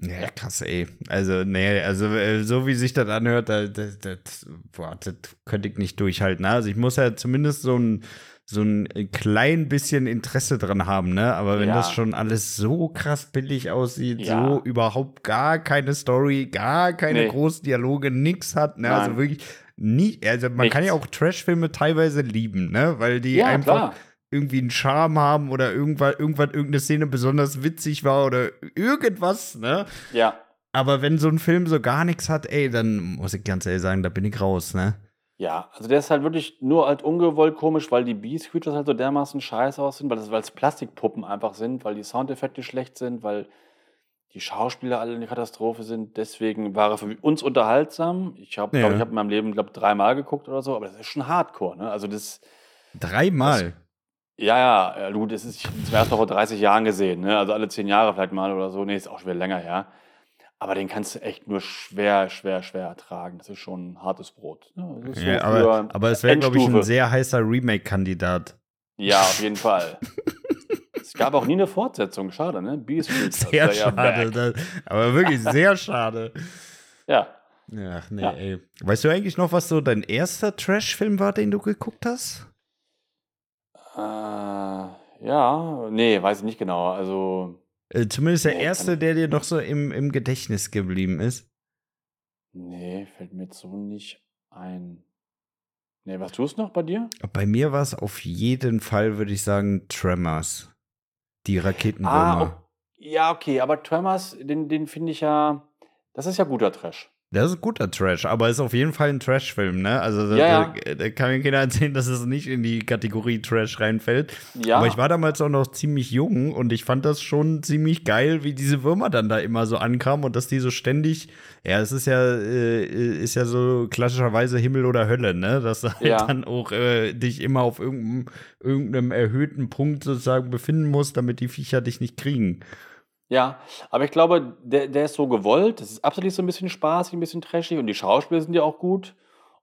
Ja, krass, ey. Also, nee, also äh, so wie sich das anhört, das, das, boah, das könnte ich nicht durchhalten. Also ich muss ja zumindest so ein so ein klein bisschen Interesse dran haben, ne? Aber wenn ja. das schon alles so krass billig aussieht, ja. so überhaupt gar keine Story, gar keine nee. großen Dialoge, nix hat, ne? Also Nein. Also wirklich nie, also man Nichts. kann ja auch Trashfilme teilweise lieben, ne? Weil die ja, einfach klar. irgendwie einen Charme haben oder irgendwann, irgendwann irgendeine Szene besonders witzig war oder irgendwas, ne? Ja. Aber wenn so ein Film so gar nichts hat, ey, dann muss ich ganz ehrlich sagen, da bin ich raus, ne? Ja, also der ist halt wirklich nur halt ungewollt komisch, weil die Beast Creatures halt so dermaßen scheiße aussehen, weil es Plastikpuppen einfach sind, weil die Soundeffekte schlecht sind, weil die Schauspieler alle eine Katastrophe sind. Deswegen war er für uns unterhaltsam. Ich habe, ja. ich habe in meinem Leben, glaube dreimal geguckt oder so, aber das ist schon Hardcore, ne? Also das. Dreimal? Das, ja, ja, ja, du, das ist, ich zum ersten Mal vor 30 Jahren gesehen, ne? Also alle zehn Jahre vielleicht mal oder so. Nee, ist auch schon wieder länger her. Aber den kannst du echt nur schwer, schwer, schwer ertragen. Das ist schon ein hartes Brot. Ne? So ja, aber, aber es wäre, glaube ich, ein sehr heißer Remake-Kandidat. Ja, auf jeden Fall. es gab auch nie eine Fortsetzung. Schade, ne? Beast Sehr schade. Das, aber wirklich sehr schade. Ja. Ach nee, ja. ey. Weißt du eigentlich noch, was so dein erster Trash-Film war, den du geguckt hast? Äh, ja, nee, weiß ich nicht genau. Also äh, zumindest der nee, erste, der dir noch so im, im Gedächtnis geblieben ist. Nee, fällt mir so nicht ein. Nee, was tust du noch bei dir? Bei mir war es auf jeden Fall, würde ich sagen, Tremors. Die Raketenwürmer. Ah, ja, okay, aber Tremors, den, den finde ich ja, das ist ja guter Trash. Das ist guter Trash, aber ist auf jeden Fall ein Trash-Film, ne? Also ja, da, da, kann mir keiner erzählen, dass es nicht in die Kategorie Trash reinfällt. Ja. Aber ich war damals auch noch ziemlich jung und ich fand das schon ziemlich geil, wie diese Würmer dann da immer so ankamen und dass die so ständig, ja, es ist ja, äh, ist ja so klassischerweise Himmel oder Hölle, ne? Dass du halt ja. dann auch äh, dich immer auf irgendeinem, irgendeinem erhöhten Punkt sozusagen befinden musst, damit die Viecher dich nicht kriegen. Ja, aber ich glaube, der, der ist so gewollt. Das ist absolut so ein bisschen spaßig, ein bisschen trashig und die Schauspieler sind ja auch gut.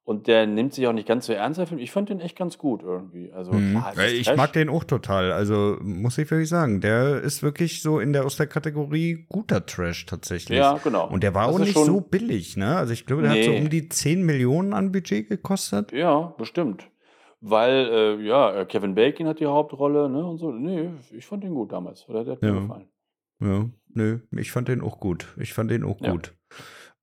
Und der nimmt sich auch nicht ganz so ernst, der Film. Ich fand den echt ganz gut irgendwie. Also, mhm. klar, ich Trash. mag den auch total. Also, muss ich wirklich sagen, der ist wirklich so in der, aus der Kategorie guter Trash tatsächlich. Ja, genau. Und der war das auch nicht so billig, ne? Also, ich glaube, der nee. hat so um die 10 Millionen an Budget gekostet. Ja, bestimmt. Weil, äh, ja, Kevin Bacon hat die Hauptrolle, ne? Und so. Nee, ich fand den gut damals. Oder der hat mir ja. gefallen. Ja, nö, ich fand den auch gut. Ich fand den auch ja. gut.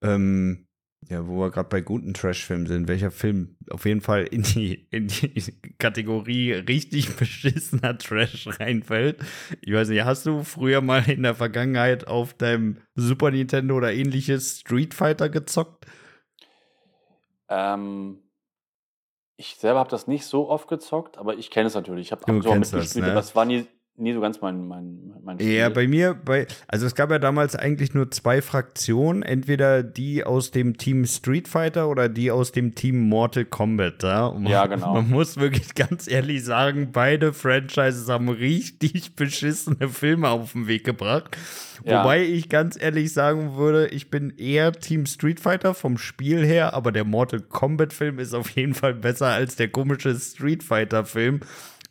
Ähm, ja, wo wir gerade bei guten Trash-Filmen sind, welcher Film auf jeden Fall in die, in die Kategorie richtig beschissener Trash reinfällt. Ich weiß nicht, hast du früher mal in der Vergangenheit auf deinem Super Nintendo oder ähnliches Street Fighter gezockt? Ähm, ich selber habe das nicht so oft gezockt, aber ich kenne es natürlich. Ich habe zu mitgespielt, ne? aber es war nie, nie so ganz mein, mein, mein Spiel. Ja, bei mir, bei, also es gab ja damals eigentlich nur zwei Fraktionen, entweder die aus dem Team Street Fighter oder die aus dem Team Mortal Kombat. Ja, man, ja genau. Man muss wirklich ganz ehrlich sagen, beide Franchises haben richtig beschissene Filme auf den Weg gebracht. Ja. Wobei ich ganz ehrlich sagen würde, ich bin eher Team Street Fighter vom Spiel her, aber der Mortal Kombat Film ist auf jeden Fall besser als der komische Street Fighter Film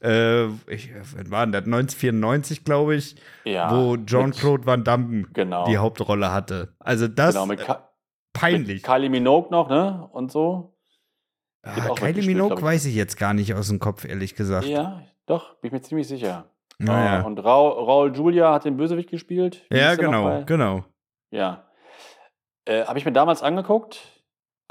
äh, ich, wann war denn das? 1994, glaube ich, ja, wo Jean-Claude Van Damme genau. die Hauptrolle hatte. Also das genau, mit Ka peinlich. Mit Kylie Minogue noch, ne? Und so. Ah, Kylie Minogue weiß ich jetzt gar nicht aus dem Kopf, ehrlich gesagt. Ja, doch, bin ich mir ziemlich sicher. Naja. Uh, und Raul, Raul Julia hat den Bösewicht gespielt. Wie ja, genau, genau. Ja. Äh, Habe ich mir damals angeguckt,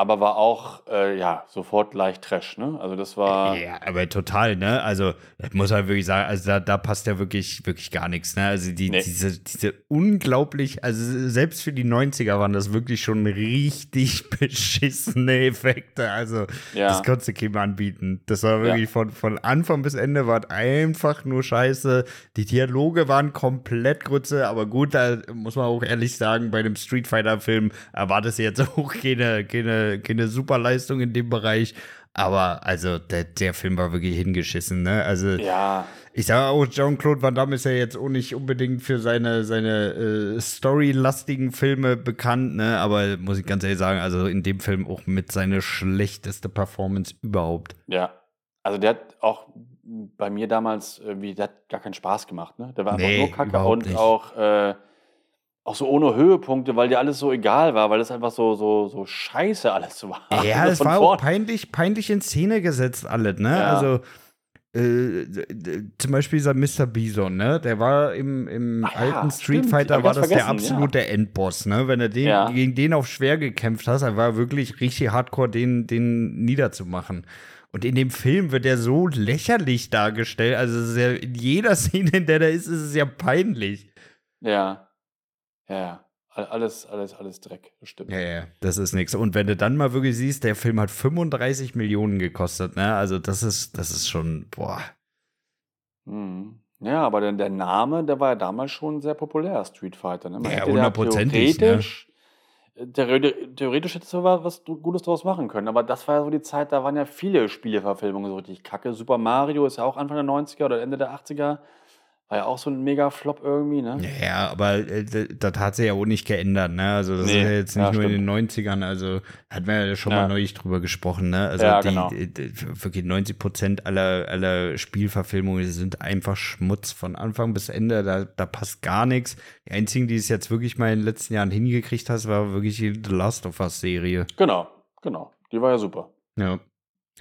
aber war auch, äh, ja, sofort leicht Trash, ne? Also das war. Ja, aber total, ne? Also, das muss man wirklich sagen, also da, da passt ja wirklich, wirklich gar nichts, ne? Also die, Nee. diese, diese unglaublich, also selbst für die 90er waren das wirklich schon richtig beschissene Effekte. Also, Ja. das konntest du keinem anbieten. Das war wirklich von, von Anfang bis Ende war einfach nur scheiße. Die Dialoge waren komplett Grütze, aber gut, da muss man auch ehrlich sagen, bei dem Street Fighter-Film erwartest du jetzt auch keine, keine, keine Superleistung in dem Bereich. Aber also der, der Film war wirklich hingeschissen, ne? Also Ja, ich sage auch, Jean-Claude Van Damme ist ja jetzt auch nicht unbedingt für seine, seine äh, storylastigen Filme bekannt, ne? Aber muss ich ganz ehrlich sagen, also in dem Film auch mit seine schlechteste Performance überhaupt. ja. Also der hat auch bei mir damals irgendwie, der hat gar keinen Spaß gemacht, ne? Der war einfach Nee, nur Kacke und nicht. auch, äh, auch so ohne Höhepunkte, weil dir alles so egal war, weil das einfach so, so, so scheiße alles war. Ja, Also es war auch vorn- peinlich, peinlich in Szene gesetzt, alles, ne? Ja. Also, äh, zum Beispiel dieser Mr. Bison, ne? Der war im, im Ach ja, alten Street stimmt. Fighter, war das der absolute Endboss, ne? Wenn du den, Ja. gegen den auf schwer gekämpft hast, dann war wirklich richtig hardcore, den, den niederzumachen. Und in dem Film wird er so lächerlich dargestellt. Also, es ist ja in jeder Szene, in der der ist, ist es ja peinlich. Ja. Ja, ja. All- Alles, alles, alles Dreck, das stimmt. Ja, ja, das ist nichts. Und wenn du dann mal wirklich siehst, der Film hat 35 Millionen gekostet, ne? Also das ist, das ist schon, boah. Mhm. Ja, aber der, der Name, der war ja damals schon sehr populär, Street Fighter. Ne? Man Ja, hundertprozentig, ne? Theoretisch, äh, theoretisch, theoretisch hättest du wa- was Gutes draus machen können. Aber das war ja so die Zeit, da waren ja viele Spieleverfilmungen so richtig kacke. Super Mario ist ja auch Anfang der 90er oder Ende der 80er. War ja auch so ein Mega-Flop irgendwie, ne? Ja, aber äh, das hat sich ja auch nicht geändert, ne? Also das Nee, ist ja jetzt nicht ja, nur in stimmt. den 90ern, also hatten wir ja schon Ja. mal neulich drüber gesprochen, ne? Also Ja, die, genau. die, wirklich 90 Prozent aller, aller Spielverfilmungen sind einfach Schmutz von Anfang bis Ende, da, da passt gar nichts. Die einzigen, die es jetzt wirklich mal in den letzten Jahren hingekriegt hast, war wirklich die The Last of Us Serie. Genau, genau. Die war ja super. Ja.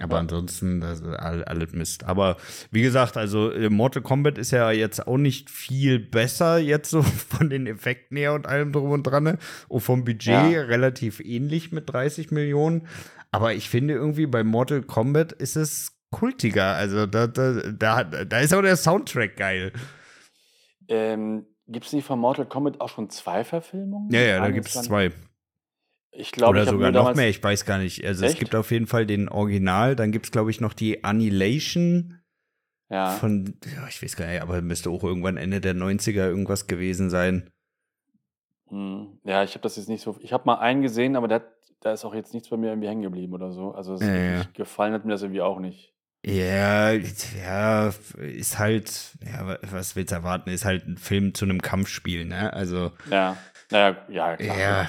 Aber Ja. ansonsten, das ist all- alles Mist. Aber wie gesagt, also äh, Mortal Kombat ist ja jetzt auch nicht viel besser jetzt so von den Effekten her und allem drum und dran. ne? Und vom Budget Ja. relativ ähnlich mit 30 Millionen. Aber ich finde irgendwie bei Mortal Kombat ist es kultiger. Also da, da, da, da ist auch der Soundtrack geil. Ähm, Gibt es nicht von Mortal Kombat auch schon zwei Verfilmungen? Ja, ja, da gibt es zwei. Ich glaube, Oder ich sogar noch mehr, ich weiß gar nicht. Also es Echt? gibt auf jeden Fall den Original, dann gibt es, glaube ich, noch die Annihilation. Ja. Von, ja, ich weiß gar nicht, aber müsste auch irgendwann Ende der 90er irgendwas gewesen sein. Hm, Ja, ich habe das jetzt nicht so. Ich habe mal einen gesehen, aber der, da ist auch jetzt nichts bei mir irgendwie hängen geblieben oder so. Also es Ja, ja. gefallen hat mir das irgendwie auch nicht. Ja, ja, ist halt, ja, wa- was willst du erwarten? Ist halt ein Film zu einem Kampfspiel, ne? Also, Ja, naja, ja, klar. ja,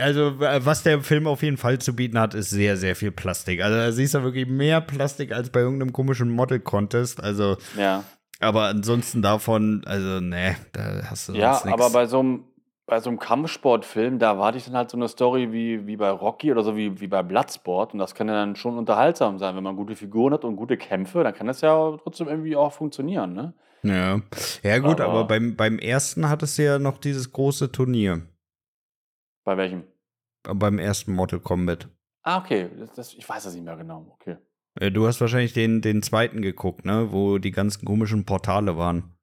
also, was der Film auf jeden Fall zu bieten hat, ist sehr, sehr viel Plastik. Also, da siehst du wirklich mehr Plastik als bei irgendeinem komischen Model-Contest. Also, Ja, aber ansonsten davon, also, ne, da hast du ja aber bei so einem bei so einem Kampfsportfilm, da warte ich dann halt so eine Story wie, wie bei Rocky oder so wie, wie bei Bloodsport. Und das kann ja dann schon unterhaltsam sein. Wenn man gute Figuren hat und gute Kämpfe, dann kann das ja trotzdem irgendwie auch funktionieren, ne? Ja, ja gut, aber, Aber- beim, beim ersten hattest du ja noch dieses große Turnier. Bei welchem? Äh, Beim ersten Mortal Kombat. Ah, okay. Das, das, ich weiß das nicht mehr genau. Okay. Äh, Du hast wahrscheinlich den, den zweiten geguckt, ne? Wo die ganzen komischen Portale waren.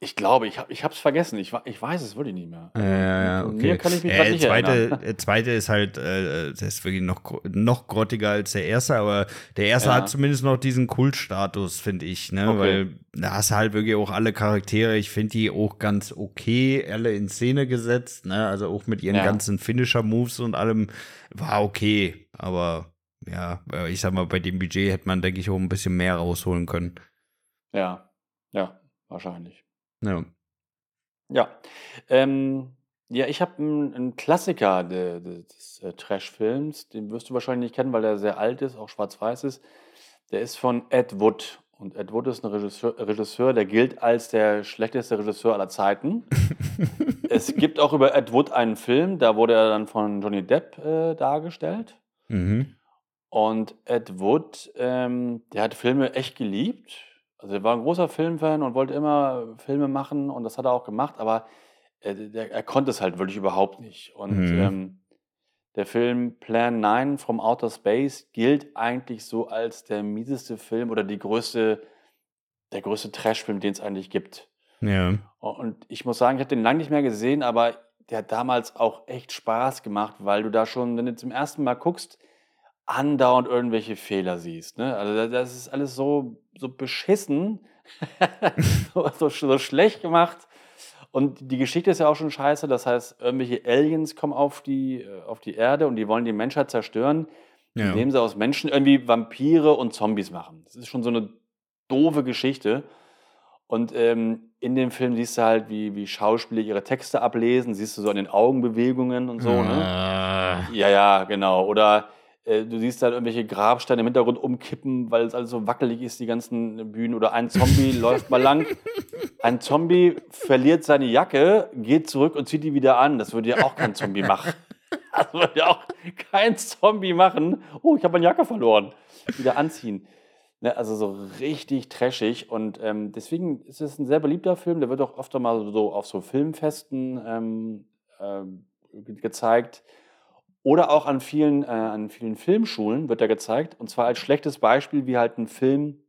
Ich, glaube, ich habe ich hab's vergessen. Ich, ich weiß es wirklich nicht mehr. Ja, ja, ja, An okay. Mir kann ich mich Äh, nicht zweite, erinnern. äh, zweite ist halt, äh, das ist wirklich noch, noch grottiger als der erste, aber der erste Ja. hat zumindest noch diesen Kultstatus, finde ich, ne? Okay. Weil da hast du halt wirklich auch alle Charaktere, ich finde die auch ganz okay, alle in Szene gesetzt, ne? Also auch mit ihren Ja. ganzen Finisher-Moves und allem war okay, aber ja, äh, ich sag mal, bei dem Budget hätte man, denke ich, auch ein bisschen mehr rausholen können. Ja, ja, wahrscheinlich. Ja. Ja. Ähm, ja, ich habe einen, Klassiker de, de, des äh, Trash-Films, den wirst du wahrscheinlich nicht kennen, weil der sehr alt ist, auch schwarz-weiß ist. Der ist von Ed Wood. Und Ed Wood ist ein Regisseur, Regisseur, der gilt als der schlechteste Regisseur aller Zeiten. es gibt auch über Ed Wood einen Film, da wurde er dann von Johnny Depp äh, dargestellt. Mhm. Und Ed Wood, ähm, der hat Filme echt geliebt. Also er war ein großer Filmfan und wollte immer Filme machen und das hat er auch gemacht, aber er, der, er konnte es halt wirklich überhaupt nicht. Und Mhm. ähm, der Film Plan 9 from Outer Space gilt eigentlich so als der mieseste Film oder die größte, der größte Trashfilm, den es eigentlich gibt. Ja. Und ich muss sagen, ich habe den lange nicht mehr gesehen, aber der hat damals auch echt Spaß gemacht, weil du da schon, wenn du zum ersten Mal guckst, andauernd irgendwelche Fehler siehst. Ne? Also da- das ist alles so, so beschissen, so, so, so schlecht gemacht. Und die Geschichte ist ja auch schon scheiße. Das heißt, irgendwelche Aliens kommen auf die, äh, auf die Erde und die wollen die Menschheit zerstören, Ja. indem sie aus Menschen irgendwie Vampire und Zombies machen. Das ist schon so eine doofe Geschichte. Und ähm, in dem Film siehst du halt, wie, wie Schauspieler ihre Texte ablesen, siehst du so an den Augenbewegungen und so. Ne? Ah. Ja, ja, genau. Oder du siehst halt irgendwelche Grabsteine im Hintergrund umkippen, weil es alles so wackelig ist, die ganzen Bühnen. Oder ein Zombie läuft mal lang. Ein Zombie verliert seine Jacke, geht zurück und zieht die wieder an. Das würde ja auch kein Zombie machen. Das würde ja auch kein Zombie machen. Oh, ich habe meine Jacke verloren. Wieder anziehen. Ne, also so richtig trashig. Und ähm, deswegen ist es ein sehr beliebter Film. Der wird auch öfter mal so auf so Filmfesten ähm, ähm, ge- gezeigt. Oder auch an vielen, äh, an vielen Filmschulen wird er gezeigt. Und zwar als schlechtes Beispiel, wie halt ein Film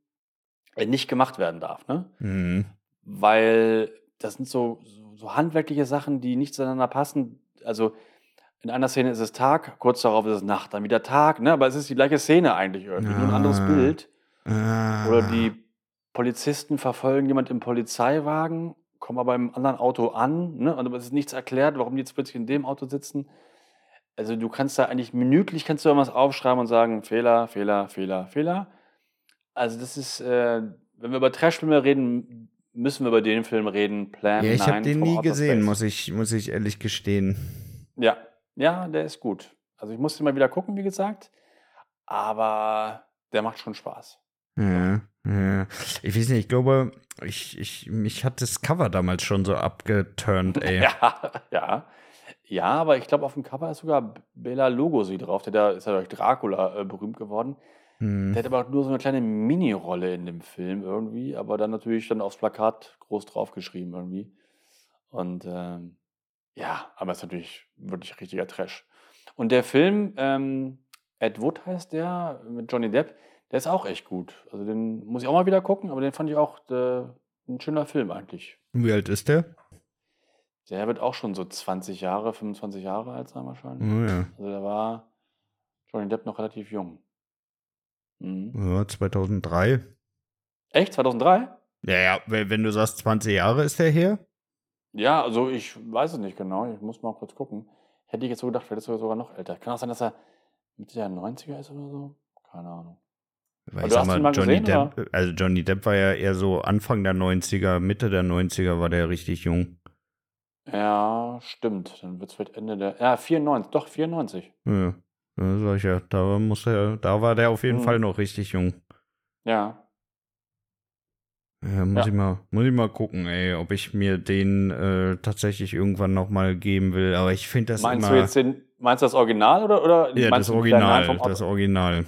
äh, nicht gemacht werden darf. Ne? Mhm. Weil das sind so, so, handwerkliche Sachen, die nicht zueinander passen. Also in einer Szene ist es Tag, kurz darauf ist es Nacht, dann wieder Tag. Ne? Aber es ist die gleiche Szene eigentlich irgendwie, nur ein anderes Ah. Bild. Ah. Oder die Polizisten verfolgen jemand im Polizeiwagen, kommen aber im anderen Auto an, ne? Und aber es ist nichts erklärt, warum die jetzt plötzlich in dem Auto sitzen. Also du kannst da eigentlich minütlich kannst du irgendwas aufschreiben und sagen, Fehler, Fehler, Fehler, Fehler. Also das ist, äh, wenn wir über Trashfilme reden, müssen wir über den Film reden. Plan Ja, ich habe 9 den nie gesehen, muss ich, muss ich ehrlich gestehen. Ja, ja, der ist gut. Also ich musste mal wieder gucken, wie gesagt, aber der macht schon Spaß. Ja, ja. Ich weiß nicht, ich glaube, ich, ich, mich hat das Cover damals schon so abgeturnt, ey. Ja, ja. Ja, aber ich glaube, auf dem Cover ist sogar Bela Lugosi drauf. Der da ist ja durch Dracula äh, berühmt geworden. Hm. Der hat aber nur so eine kleine Mini-Rolle in dem Film irgendwie, aber dann natürlich dann aufs Plakat groß draufgeschrieben irgendwie. Und ähm, ja, aber es ist natürlich wirklich richtiger Trash. Und der Film, ähm, Ed Wood heißt der, mit Johnny Depp, der ist auch echt gut. Also den muss ich auch mal wieder gucken, aber den fand ich auch äh, ein schöner Film eigentlich. Wie alt ist der? Der wird auch schon so 20 Jahre, 25 Jahre alt sein wahrscheinlich. Oh, ja. Also der war Johnny Depp noch relativ jung. Mhm. ja, 2003. Echt? 2003? Ja, ja, wenn du sagst, 20 Jahre ist der her? Ja, also ich weiß es nicht genau. Ich muss mal kurz gucken. Hätte ich jetzt so gedacht, vielleicht ist er sogar noch älter. Kann auch sein, dass er Mitte der 90er ist oder so? Keine Ahnung. Weil ich sag mal, mal Johnny gesehen, Depp, also Johnny Depp war ja eher so Anfang der 90er, Mitte der 90er war der richtig jung. Ja, stimmt. Dann wird es vielleicht Ende der. Ja, 94. Doch, 94. Ja, sag ich ja, da muss er, da war der auf jeden Mhm. Fall noch richtig jung. Ja. Ja, muss, Ja. Ich mal, muss ich mal gucken, ey, ob ich mir den äh, tatsächlich irgendwann noch mal geben will. Aber ich finde das Meinst immer. du jetzt den. Meinst du das Original oder, oder ja, meinst das du Plan 9 Original, Outer, das Original.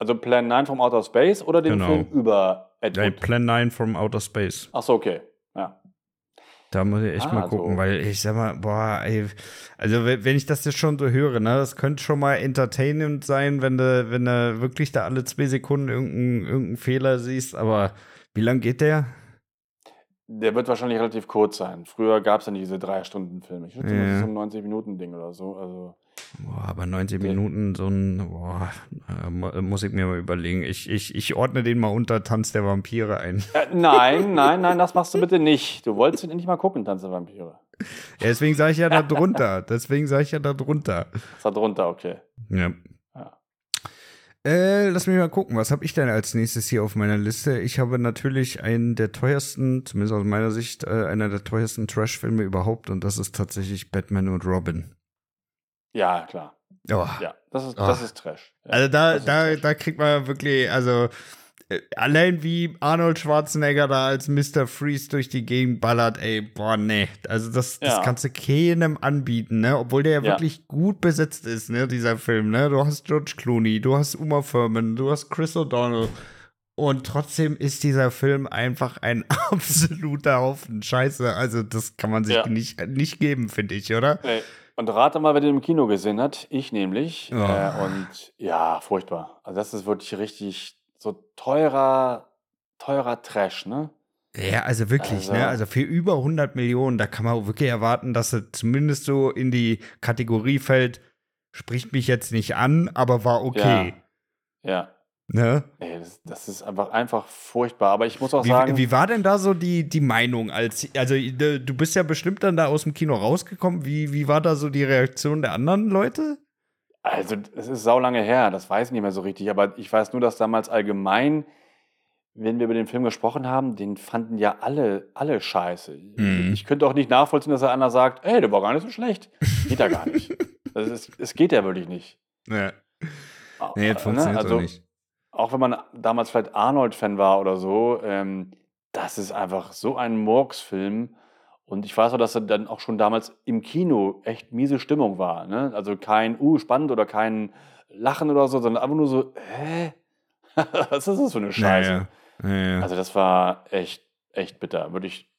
Also Plan 9 vom Outer Space oder den Genau. Film über Ed Ja, Wood? Plan 9 from Outer Space. Ach so, okay. Da muss ich echt Ah, mal gucken, so. weil ich sag mal, boah, ey, also we- wenn ich das jetzt schon so höre, ne, das könnte schon mal entertainend sein, wenn du, wenn du wirklich da alle zwei Sekunden irgendeinen irgendeinen Fehler siehst, aber wie lang geht der? Der wird wahrscheinlich relativ kurz sein. Früher gab es ja nicht diese Drei-Stunden-Filme. Ich schätze, das Ja. ist so ein 90-Minuten-Ding oder so. Also, Boah, aber 90 Der- Minuten, so ein, boah, äh, mu- muss ich mir mal überlegen. Ich, ich, ich ordne den mal unter Tanz der Vampire ein. äh, nein, nein, nein, das machst du bitte nicht. Du wolltest ihn endlich mal gucken, Tanz der Vampire. Ja, deswegen sage ich ja da drunter. Deswegen sage ich ja da drunter. Ist da drunter, okay. Ja. Ja. Äh, lass mich mal gucken, was habe ich denn als nächstes hier auf meiner Liste? Ich habe natürlich einen der teuersten, zumindest aus meiner Sicht, äh, einer der teuersten Trash-Filme überhaupt und das ist tatsächlich Batman und Robin. Ja, klar. Oh. Ja, das ist, Ah. das ist Trash. Ja, Also da, da, Trash. da kriegt man wirklich, also Äh, allein wie Arnold Schwarzenegger da als Mr. Freeze durch die Gegend ballert, ey, boah, nee. Also das, das Ja. kannst du keinem anbieten, ne? Obwohl der ja, Ja. wirklich gut besetzt ist, ne, dieser Film, ne? Du hast George Clooney, du hast Uma Thurman, du hast Chris O'Donnell. Und trotzdem ist dieser Film einfach ein absoluter Haufen Scheiße. Also das kann man sich Ja. nicht, nicht geben, finde ich, oder? Nee. Und rate mal, wer den im Kino gesehen hat. Ich nämlich. Oh. Äh, und ja, furchtbar. Also das ist wirklich richtig so teurer, teurer Trash, ne? Ja, also wirklich, Also- ne? Also für über 100 Millionen, da kann man wirklich erwarten, dass er zumindest so in die Kategorie fällt, spricht mich jetzt nicht an, aber war okay. Ja. Ne? Nee, das, das ist einfach, einfach furchtbar. Aber ich muss auch Wie, sagen, wie war denn da so die, die Meinung? Als, also, äh, du bist ja bestimmt dann da aus dem Kino rausgekommen. Wie, wie war da so die Reaktion der anderen Leute? also es ist saulange her, das weiß ich nicht mehr so richtig. Aber ich weiß nur, dass damals allgemein, wenn wir über den Film gesprochen haben, den fanden ja alle, alle scheiße. Mhm. Ich könnte auch nicht nachvollziehen, dass da einer sagt, ey, der war gar nicht so schlecht. Geht ja gar nicht. Es geht ja wirklich nicht. Ja. Nee, Äh, das funktioniert also, auch nicht. Auch wenn man damals vielleicht Arnold-Fan war oder so, ähm, das ist einfach so ein Murks-Film. Und ich weiß auch, dass er dann auch schon damals im Kino echt miese Stimmung war. Ne? Also kein Uh, spannend oder kein Lachen oder so, sondern einfach nur so, hä? Was ist das für eine Scheiße? Ja, ja. Ja, ja. Also das war echt, echt bitter. Würde ich,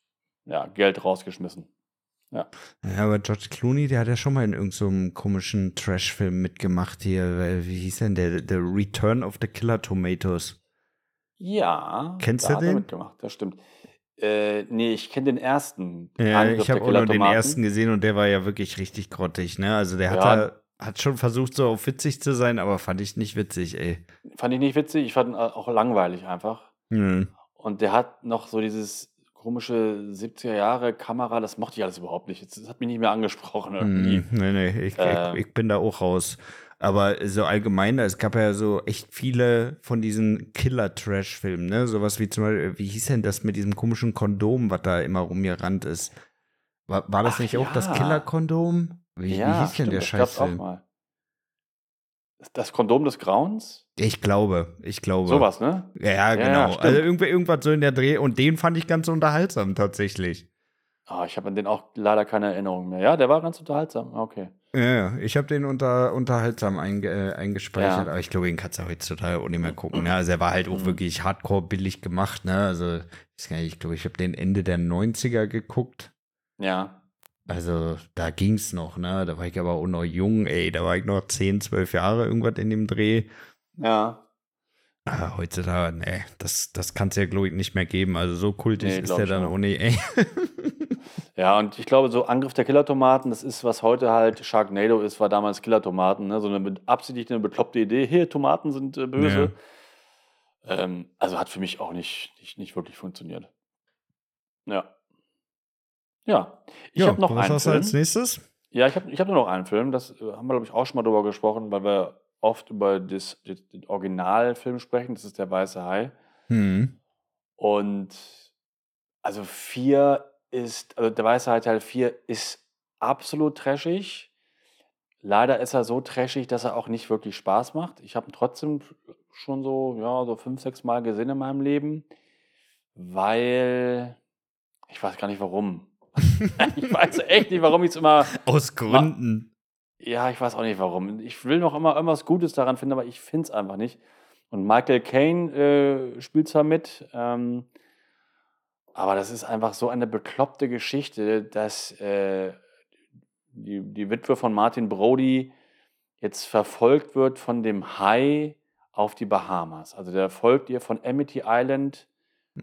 ja, Geld rausgeschmissen. Ja, aber George Clooney, der hat ja schon mal in irgendeinem komischen Trash-Film mitgemacht hier. weil- Wie hieß denn der? The Return of the Killer Tomatoes. Ja. Kennst du hat den? mitgemacht, das stimmt. Äh, nee, ich kenne den ersten. Ja, Angriff ich habe auch nur den ersten gesehen und der war ja wirklich richtig grottig, ne? Also der hat, Ja. da, hat schon versucht, so auf witzig zu sein, aber fand ich nicht witzig, ey. Fand ich nicht witzig, ich fand ihn auch langweilig einfach. Hm. Und der hat noch so dieses komische 70er Jahre Kamera, das mochte ich alles überhaupt nicht. Das hat mich nicht mehr angesprochen irgendwie. Hm, nee, nee, ich, Ähm. ich, ich bin da auch raus. Aber so allgemein, es gab ja so echt viele von diesen Killer-Trash-Filmen, ne? Sowas wie zum Beispiel, wie hieß denn das mit diesem komischen Kondom, was da immer rumgerannt ist? War, war das Ach nicht auch das ja. Killer-Kondom? Wie, wie hieß denn stimmt, der Scheißfilm? Das Kondom des Grauens? Ich glaube, ich glaube. Sowas, ne? Ja, ja, Ja, genau. stimmt. also irgendwie, irgendwas so in der Dreh und den fand ich ganz unterhaltsam tatsächlich. Ah, ich habe an den auch leider keine Erinnerung mehr. Ja, der war ganz unterhaltsam. Ah, Okay. Ja, ja, ich habe den unter, unterhaltsam einge, äh, eingespeichert, Ja. aber ich glaube, den kannst du heutzutage auch nicht mehr gucken. Ne? Also er war halt auch Mhm. wirklich hardcore billig gemacht. Ne? Also ich glaube, ich habe den Ende der 90er geguckt. Ja. Also da ging's noch, ne? Da war ich aber auch noch jung, ey. Da war ich noch 10, 12 Jahre irgendwas in dem Dreh. Ja. Ah, heutzutage, ne, das, das kann es ja, glaube ich, nicht mehr geben. Also so kultig Nee, ist der dann auch. nicht, ey. Ja, und ich glaube, so Angriff der Killertomaten, das ist, was heute halt Sharknado ist, war damals Killertomaten. Ne? So eine absichtlich eine bekloppte Idee. Hier, Tomaten sind äh, böse. Ähm, also hat für mich auch nicht, nicht, nicht wirklich funktioniert. Ja. Ja. Ich Ja, habe noch was einen hast du Film. als nächstes? Ja, ich habe ich hab nur noch einen Film. Das äh, haben wir, glaube ich, auch schon mal drüber gesprochen, weil wir oft über das, das, den Originalfilm sprechen. Das ist der Weiße Hai. Hm. Und also 4 ist, also der Weiße Hai Teil 4 ist absolut trashig. Leider ist er so trashig, dass er auch nicht wirklich Spaß macht. Ich habe ihn trotzdem schon so, ja, so fünf, sechs Mal gesehen in meinem Leben, weil ich weiß gar nicht warum. ich weiß echt nicht, warum ich es immer. Aus Gründen. Ja, ich weiß auch nicht warum. Ich will noch immer irgendwas Gutes daran finden, aber ich finde es einfach nicht. Und Michael Caine äh, spielt zwar mit, ähm, aber das ist einfach so eine bekloppte Geschichte, dass äh, die, die Witwe von Martin Brody jetzt verfolgt wird von dem Hai auf die Bahamas. Also der folgt ihr von Amity Island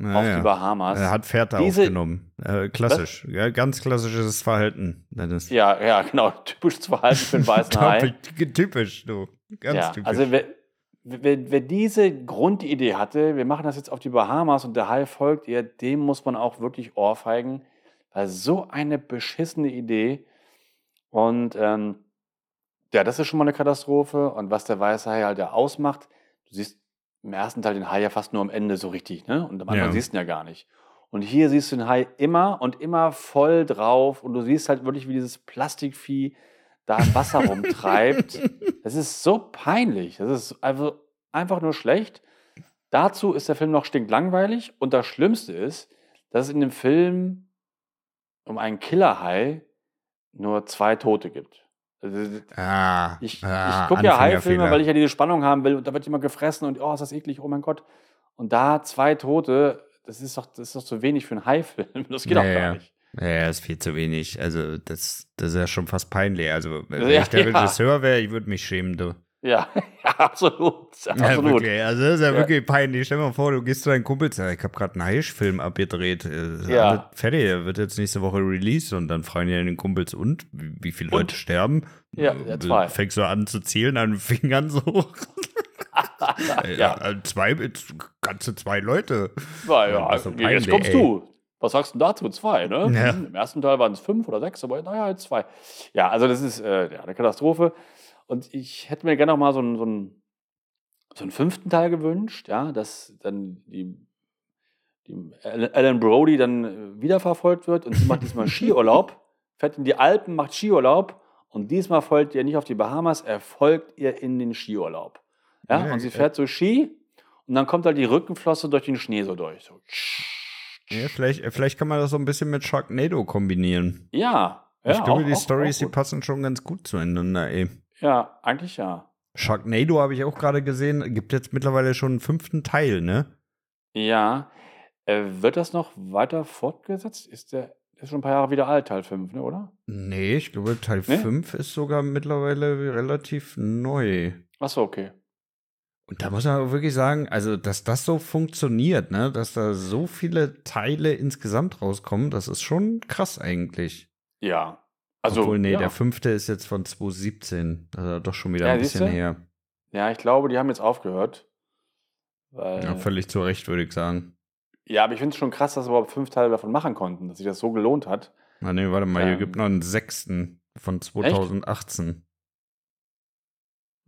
auf die Bahamas. Er hat Fährte Diese- aufgenommen. Äh, klassisch. Ja, ganz klassisches Verhalten. Dennis. ja, ja, genau. Typisches Verhalten für einen weißen Hai. Typisch, du. Ganz ja, typisch. also wer, wer, wer diese Grundidee hatte, wir machen das jetzt auf die Bahamas und der Hai folgt ihr, dem muss man auch wirklich ohrfeigen, weil so eine beschissene Idee. Und ähm, ja, das ist schon mal eine Katastrophe. Und was der weiße Hai halt ja ausmacht, du siehst im ersten Teil den Hai ja fast nur am Ende so richtig, ne? Und am Anfang Ja. siehst du ihn ja gar nicht. Und hier siehst du den Hai immer und immer voll drauf und du siehst halt wirklich, wie dieses Plastikvieh da im Wasser rumtreibt. Das ist so peinlich. Das ist einfach, einfach nur schlecht. Dazu ist der Film noch stinklangweilig und das Schlimmste ist, dass es in dem Film um einen Killerhai nur zwei Tote gibt. Also, Ah, ich ah, ich gucke ja Haifilme, weil ich ja diese Spannung haben will und da wird immer gefressen und oh, ist das eklig, oh mein Gott. Und da zwei Tote, das ist doch, das ist doch zu wenig für einen Haifilm. Das geht Ja, doch gar ja. nicht. Ja, ist viel zu wenig. Also, das, das ist ja schon fast peinlich. Also, wenn Ja, ich der ja. Regisseur wäre, ich würde mich schämen, du. Ja, ja absolut. Ja, absolut. wirklich. Also, das ist ja, Ja. wirklich peinlich. Stell dir mal vor, du gehst zu deinen Kumpels, ja, ich habe gerade einen Haisch-Film abgedreht. äh, Ja. Fertig, der wird jetzt nächste Woche released und dann fragen die den Kumpels, und? Wie, viele Und? Leute sterben? Ja, Äh, ja, zwei. Fängst du an zu zählen an den Fingern so? Äh, Ja. äh, zwei, jetzt ganze zwei Leute. Ja, Ja, ja, so jetzt peinlich, kommst ey. du. Was sagst du dazu? Zwei, ne? Ja. Im ersten Teil waren es fünf oder sechs, aber naja, jetzt zwei. Ja, also das ist äh, ja, eine Katastrophe. Und ich hätte mir gerne noch mal so einen, so, einen, so einen fünften Teil gewünscht, ja, dass dann die, die Alan Brody dann äh, wiederverfolgt wird und sie macht diesmal Skiurlaub, fährt in die Alpen, macht Skiurlaub und diesmal folgt ihr nicht auf die Bahamas, er folgt ihr in den Skiurlaub. Ja, Ja, und sie äh, fährt so Ski und dann kommt halt die Rückenflosse durch den Schnee so durch. So. Ja, vielleicht, vielleicht kann man das so ein bisschen mit Sharknado kombinieren. Ja, ja. ich glaube, auch- die Stories, die passen schon ganz gut zueinander, ey. Ja, eigentlich ja. Sharknado habe ich auch gerade gesehen, gibt jetzt mittlerweile schon einen fünften Teil, ne? Ja. Äh, wird das noch weiter fortgesetzt? Ist der ist schon ein paar Jahre wieder alt, Teil 5, ne, oder? Nee, ich glaube, Teil Nee? 5 ist sogar mittlerweile relativ neu. Achso, okay. Und da muss man aber wirklich sagen, also, dass das so funktioniert, ne, dass da so viele Teile insgesamt rauskommen, das ist schon krass eigentlich. Ja. Also, Obwohl, nee, ja. der fünfte ist jetzt von 2017, also doch schon wieder Ja, ein bisschen her. ja, ich glaube, die haben jetzt aufgehört. Weil, Ja, völlig zu Recht, würde ich sagen. ja, aber ich finde es schon krass, dass sie überhaupt fünf Teile davon machen konnten, dass sich das so gelohnt hat. Ah, nee, warte mal, hier Ähm. gibt noch einen sechsten von 2018.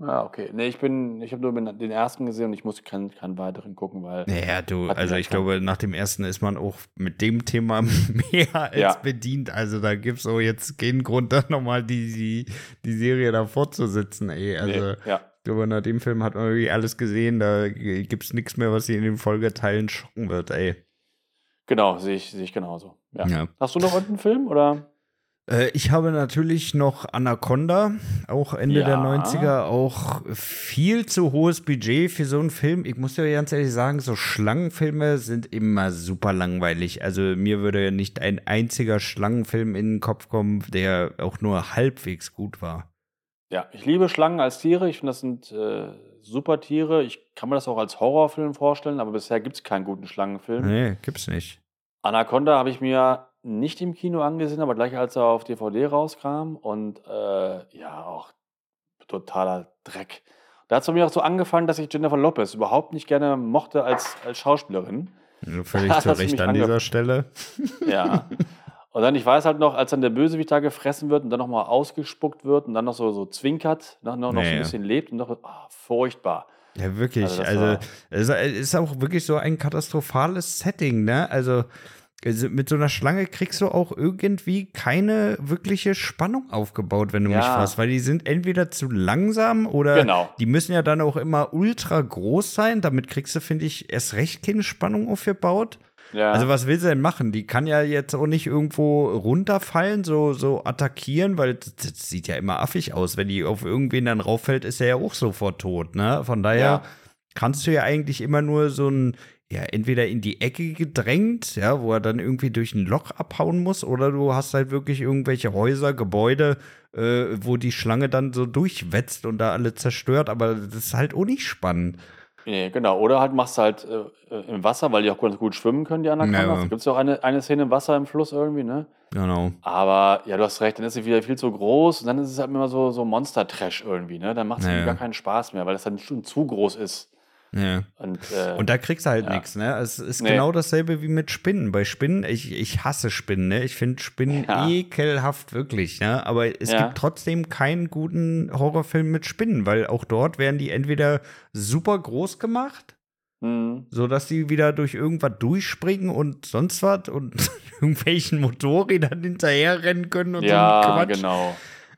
Ja, okay. Nee, ich bin, ich habe nur den ersten gesehen und ich musste keinen, keinen weiteren gucken, weil. Naja, du, also ich glaube, nach dem ersten ist man auch mit dem Thema mehr als Ja. bedient. Also da gibt es auch jetzt keinen Grund, da nochmal die, die, die Serie da fortzusetzen, ey. Also nee, ja. ich glaube, nach dem Film hat man irgendwie alles gesehen. Da gibt es nichts mehr, was sie in den Folgeteilen schocken wird, ey. Genau, sehe ich, sehe ich genauso. Ja. Ja. Hast du noch irgendeinen Film oder? Äh, ich habe natürlich noch Anaconda, auch Ende der Ja. 90er, auch viel zu hohes Budget für so einen Film. Ich muss dir ganz ehrlich sagen, so Schlangenfilme sind immer super langweilig. Also mir würde nicht ein einziger Schlangenfilm in den Kopf kommen, der auch nur halbwegs gut war. Ja, ich liebe Schlangen als Tiere. Ich finde, das sind äh, super Tiere. Ich kann mir das auch als Horrorfilm vorstellen, aber bisher gibt es keinen guten Schlangenfilm. Nee, gibt's nicht. Anaconda habe ich mir nicht im Kino angesehen, aber gleich als er auf DVD rauskam und äh, ja, auch totaler Dreck. Da hat es bei mir auch so angefangen, dass ich Jennifer Lopez überhaupt nicht gerne mochte als, als Schauspielerin. Völlig zu Recht an dieser Stelle. Ja. Und dann, ich weiß halt noch, als dann der Bösewicht da gefressen wird und dann nochmal ausgespuckt wird und dann noch so, so zwinkert, noch, noch, noch so ein bisschen lebt und noch, ah, furchtbar. Ja, wirklich. Also Also, es ist auch wirklich so ein katastrophales Setting, ne? Also, also mit so einer Schlange kriegst du auch irgendwie keine wirkliche Spannung aufgebaut, wenn du mich Ja. fragst, weil die sind entweder zu langsam oder Genau. die müssen ja dann auch immer ultra groß sein. Damit kriegst du, finde ich, erst recht keine Spannung aufgebaut. Ja. Also was will sie denn machen? Die kann ja jetzt auch nicht irgendwo runterfallen, so, so attackieren, weil das, das sieht ja immer affig aus. Wenn die auf irgendwen dann rauffällt, ist er ja auch sofort tot, ne? Von daher Ja. kannst du ja eigentlich immer nur so ein, ja, entweder in die Ecke gedrängt, ja, wo er dann irgendwie durch ein Loch abhauen muss, oder du hast halt wirklich irgendwelche Häuser, Gebäude, äh, wo die Schlange dann so durchwetzt und da alle zerstört, aber das ist halt auch nicht spannend. Nee, genau. Oder halt machst du halt äh, äh, im Wasser, weil die auch ganz gut schwimmen können, die Anacondas. Ja. Da gibt es ja auch eine, eine Szene im Wasser im Fluss irgendwie, ne? Genau. Aber ja, du hast recht, dann ist sie wieder viel zu groß und dann ist es halt immer so, so Monster-Trash irgendwie, ne? Dann macht es ja. gar keinen Spaß mehr, weil es dann schon zu groß ist. Ja. Und, äh, Und da kriegst du halt Ja. nichts, ne? Es ist Nee. genau dasselbe wie mit Spinnen. Bei Spinnen, ich, ich hasse Spinnen, ne? Ich finde Spinnen Ja. ekelhaft, wirklich, ne? Aber es gibt trotzdem keinen guten Horrorfilm mit Spinnen, weil auch dort werden die entweder super groß gemacht, hm, sodass die wieder durch irgendwas durchspringen und sonst was und irgendwelchen Motorrädern hinterherrennen können und so ja, ein Quatsch. genau.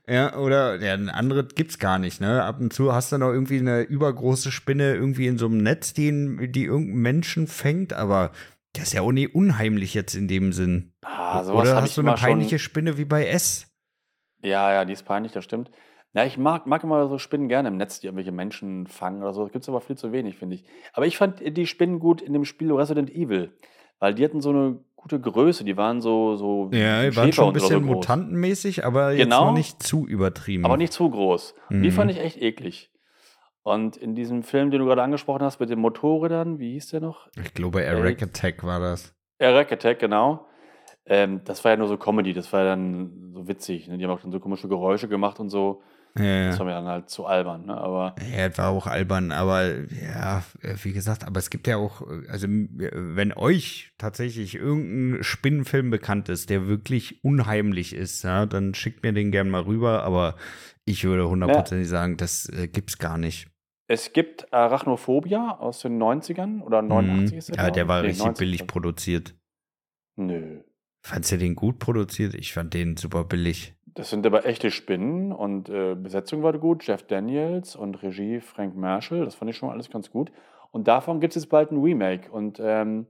Ja, oder ja, ein anderes gibt's gar nicht, ne? Ab und zu hast du noch irgendwie eine übergroße Spinne irgendwie in so einem Netz, die, die irgendeinen Menschen fängt, aber das ist ja auch nie unheimlich jetzt in dem Sinn. Ah, sowas oder hast du eine immer schon- peinliche Spinne wie bei S? Ja, ja, die ist peinlich, das stimmt. Ja, ich mag, mag immer so Spinnen gerne im Netz, die irgendwelche Menschen fangen oder so. Das gibt es aber viel zu wenig, finde ich. Aber ich fand die Spinnen gut in dem Spiel Resident Evil, weil die hatten so eine gute Größe. Die waren so, so Ja, die waren schon ein bisschen so mutantenmäßig, aber jetzt Genau. noch nicht zu übertrieben. Aber nicht zu groß. Und Die Mhm. fand ich echt eklig. Und in diesem Film, den du gerade angesprochen hast, mit den Motorrädern, wie hieß der noch? ich glaube, Eric Attack war das. Eric Attack, genau. Ähm, das war ja nur so Comedy, das war ja dann so witzig. Ne? Die haben auch dann so komische Geräusche gemacht und so. Ja, Das ja. war mir dann halt zu albern. Ne? Aber Ja, es war auch albern, aber ja, wie gesagt, aber es gibt ja auch, also wenn euch tatsächlich irgendein Spinnenfilm bekannt ist, der wirklich unheimlich ist, ja, dann schickt mir den gern mal rüber, aber ich würde hundertprozentig sagen, das äh, gibt's gar nicht. Es gibt Arachnophobia aus den 90ern oder 89 ist Mhm. der, Ja, der war Nee, richtig 90 billig ist produziert. Nö. Fandst du den gut produziert? Ich fand den super billig. Das sind aber echte Spinnen und äh, Besetzung war gut. Jeff Daniels und Regie Frank Marshall. Das fand ich schon alles ganz gut. Und davon gibt es jetzt bald ein Remake. Und ähm,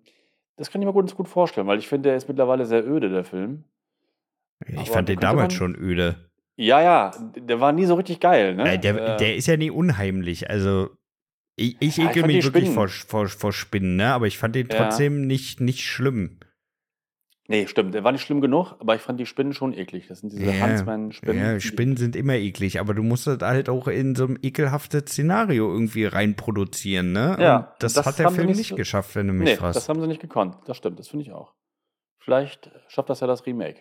das kann ich mir ganz gut vorstellen, weil ich finde, der ist mittlerweile sehr öde, der Film. Ich Aber fand den damals schon öde. Ja, ja, der war nie so richtig geil. Ne? Äh, der, Äh, der ist ja nie unheimlich. Also, ich, ich Ja, ich ekel mich wirklich vor, vor, vor Spinnen, ne? Aber ich fand den Ja. trotzdem nicht, nicht schlimm. Nee, stimmt, der war nicht schlimm genug, aber ich fand die Spinnen schon eklig. Das sind diese Ja, Huntsman-Spinnen. Ja, Spinnen sind immer eklig, aber du musst das halt auch in so ein ekelhaftes Szenario irgendwie reinproduzieren, ne? Ja, Und das, das hat der Film nicht nicht geschafft, wenn du mich Nee, fragst. das haben sie nicht gekonnt. Das stimmt, das finde ich auch. Vielleicht schafft das ja das Remake.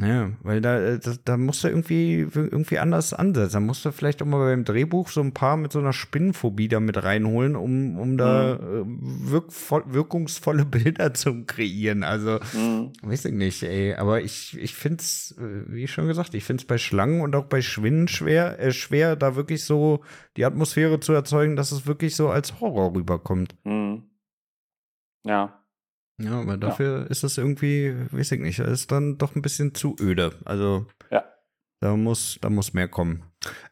Ja, weil da, äh, da, da musst du irgendwie, irgendwie anders ansetzen. Da musst du vielleicht auch mal beim Drehbuch so ein paar mit so einer Spinnenphobie da mit reinholen, um, um da äh, wirkvoll, wirkungsvolle Bilder zu kreieren. Also, Mhm. weiß ich nicht, ey. Aber ich, ich finde es, wie schon gesagt, ich finde es bei Schlangen und auch bei Schwinden schwer, äh, schwer, da wirklich so die Atmosphäre zu erzeugen, dass es wirklich so als Horror rüberkommt. Mhm. Ja. Ja, aber dafür ist es irgendwie, weiß ich nicht, das ist dann doch ein bisschen zu öde. Also, Ja. da muss, da muss mehr kommen.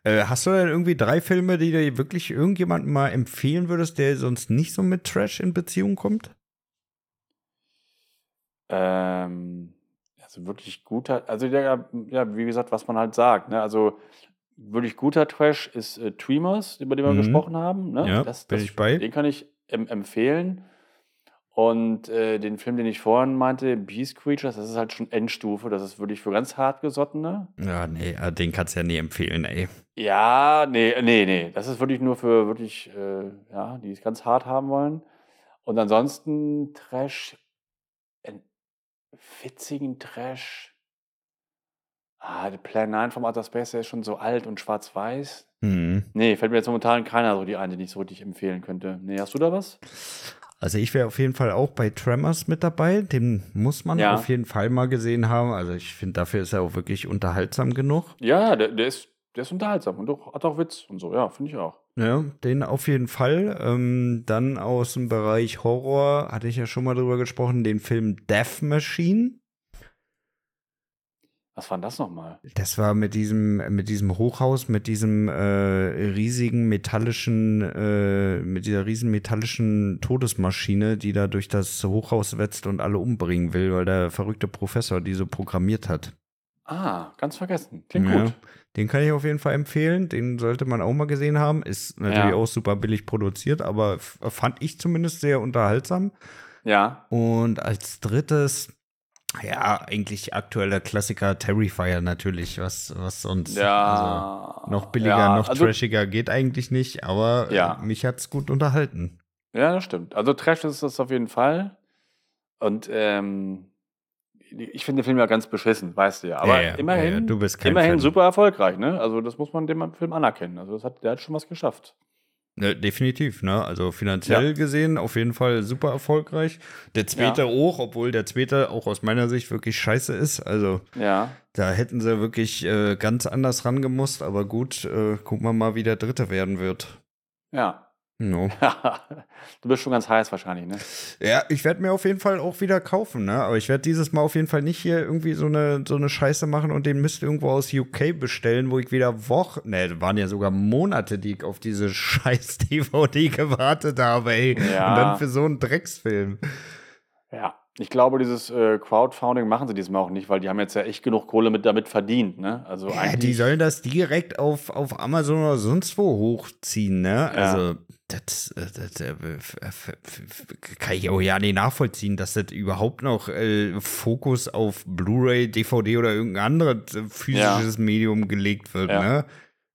Äh, hast du denn irgendwie drei Filme, die dir wirklich irgendjemandem mal empfehlen würdest, der sonst nicht so mit Trash in Beziehung kommt? Ähm, also wirklich guter, also der, ja, wie gesagt, was man halt sagt, ne? Also wirklich guter Trash ist äh, Tremors, über den wir Mhm. gesprochen haben. Ne? Ja, das, bin das, ich bei. Den kann ich em empfehlen. Und äh, den Film, den ich vorhin meinte, Beast Creatures, das ist halt schon Endstufe. Das ist wirklich für ganz hartgesottene. Ja, nee, äh, den kannst du ja nie empfehlen, ey. Ja, nee, nee, nee. Das ist wirklich nur für wirklich, äh, ja, die es ganz hart haben wollen. Und ansonsten Trash, einen witzigen Trash. Ah, der Plan 9 vom Outer Space, der ist schon so alt und schwarz-weiß. Hm. Nee, fällt mir jetzt momentan keiner so die ein, den ich so richtig empfehlen könnte. Nee, hast du da was? Also ich wäre auf jeden Fall auch bei Tremors mit dabei. Den muss man Ja. auf jeden Fall mal gesehen haben. Also ich finde, dafür ist er auch wirklich unterhaltsam genug. Ja, der, der, ist, der ist unterhaltsam und auch, hat auch Witz und so. Ja, finde ich auch. Ja, den auf jeden Fall. Ähm, dann aus dem Bereich Horror hatte ich ja schon mal drüber gesprochen, den Film Death Machine. Was war denn das nochmal? Das war mit diesem, mit diesem Hochhaus, mit diesem äh, riesigen metallischen, äh, mit dieser riesen metallischen Todesmaschine, die da durch das Hochhaus wetzt und alle umbringen will, weil der verrückte Professor die so programmiert hat. Ah, ganz vergessen. Klingt Ja, gut. Den kann ich auf jeden Fall empfehlen. Den sollte man auch mal gesehen haben. Ist natürlich Ja. auch super billig produziert, aber fand ich zumindest sehr unterhaltsam. Ja. Und als drittes, ja, eigentlich aktueller Klassiker Terrifier natürlich, was, was sonst. Ja. Also, noch billiger, ja, noch also, trashiger geht eigentlich nicht, aber Ja. äh, mich hat's gut unterhalten. Ja, das stimmt. Also Trash ist das auf jeden Fall. Und ähm, ich finde den Film ja ganz beschissen, weißt du ja. Aber Ja, immerhin, immerhin Fan. super erfolgreich, ne? Also das muss man dem Film anerkennen. Also das hat, der hat schon was geschafft. Ne, definitiv, ne? Also finanziell Ja. gesehen auf jeden Fall super erfolgreich. Der zweite Ja. auch, obwohl der zweite auch aus meiner Sicht wirklich scheiße ist. Also Ja. da hätten sie wirklich äh, ganz anders rangemusst, aber gut, äh, gucken wir mal, wie der dritte werden wird. Ja. No. du bist schon ganz heiß wahrscheinlich, ne? Ja, ich werde mir auf jeden Fall auch wieder kaufen, ne? Aber ich werde dieses Mal auf jeden Fall nicht hier irgendwie so eine, so eine Scheiße machen und den Mist irgendwo aus UK bestellen, wo ich wieder Wochen, ne, waren ja sogar Monate, die ich auf diese scheiß DVD gewartet habe, ey. Ja. Und dann für so einen Drecksfilm. Ja. Ich glaube, dieses äh, Crowdfunding machen sie diesmal auch nicht, weil die haben jetzt ja echt genug Kohle mit damit verdient, ne? Also Ja, eigentlich. die sollen das direkt auf, auf Amazon oder sonst wo hochziehen, ne? Also, das, äh, das äh, f- f- f- kann ich auch ja nicht nachvollziehen, dass das überhaupt noch äh, Fokus auf Blu-ray, DVD oder irgendein anderes äh, physisches Medium gelegt wird, Ja. ne?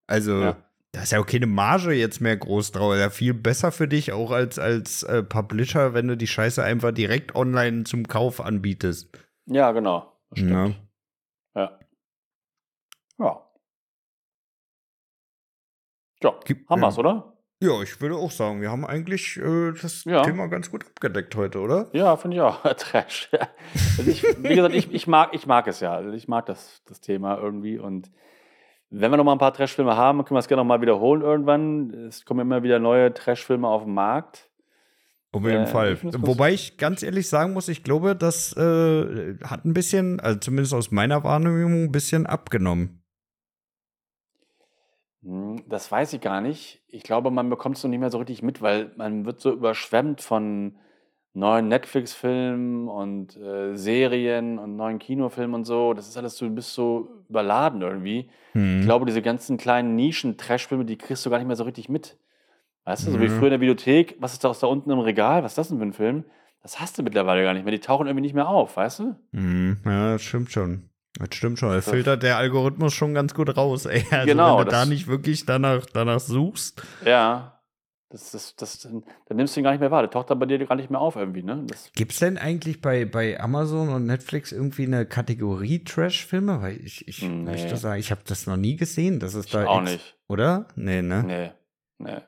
Also, Ja. Da ist ja auch keine Marge jetzt mehr groß drauf. Ja, viel besser für dich auch als, als äh, Publisher, wenn du die Scheiße einfach direkt online zum Kauf anbietest. ja, genau. Stimmt. Ja. Ja. Ja. Ja, haben ja. wir's, oder? Ja, ich würde auch sagen, wir haben eigentlich äh, das Ja. Thema ganz gut abgedeckt heute, oder? Ja, finde ich auch. Trash. Also ich, wie gesagt, ich, ich, mag, ich mag es ja. Also ich mag das, das Thema irgendwie. Und wenn wir noch mal ein paar Trash-Filme haben, können wir es gerne noch mal wiederholen irgendwann. Es kommen immer wieder neue Trash-Filme auf den Markt. Auf jeden Äh, Fall. Wobei ich ganz ehrlich sagen muss, ich glaube, das äh, hat ein bisschen, also zumindest aus meiner Wahrnehmung, ein bisschen abgenommen. Hm, Das weiß ich gar nicht. Ich glaube, man bekommt es noch nicht mehr so richtig mit, weil man wird so überschwemmt von neuen Netflix-Filmen und äh, Serien und neuen Kinofilmen und so. Das ist alles so, du bist so überladen irgendwie. Hm. Ich glaube, diese ganzen kleinen Nischen-Trash-Filme, die kriegst du gar nicht mehr so richtig mit. Weißt du, so wie Ja. früher in der Videothek, was ist da, da unten im Regal? Was ist das denn für ein Film? Das hast du mittlerweile gar nicht mehr. Die tauchen irgendwie nicht mehr auf, weißt du? Hm, ja, das stimmt schon. Das stimmt schon. Er filtert der Algorithmus schon ganz gut raus, ey. Also Genau, wenn du da nicht wirklich danach, danach suchst. Ja. Das, das, das, dann nimmst du ihn gar nicht mehr wahr. Der taucht dann bei dir gar nicht mehr auf irgendwie, ne? Das, Gibt's denn eigentlich bei, bei Amazon und Netflix irgendwie eine Kategorie Trash-Filme? Weil ich, ich Nee. möchte sagen, ich habe das noch nie gesehen. Das ist ich da auch nicht. Oder? Nee, ne? Nee. Nee.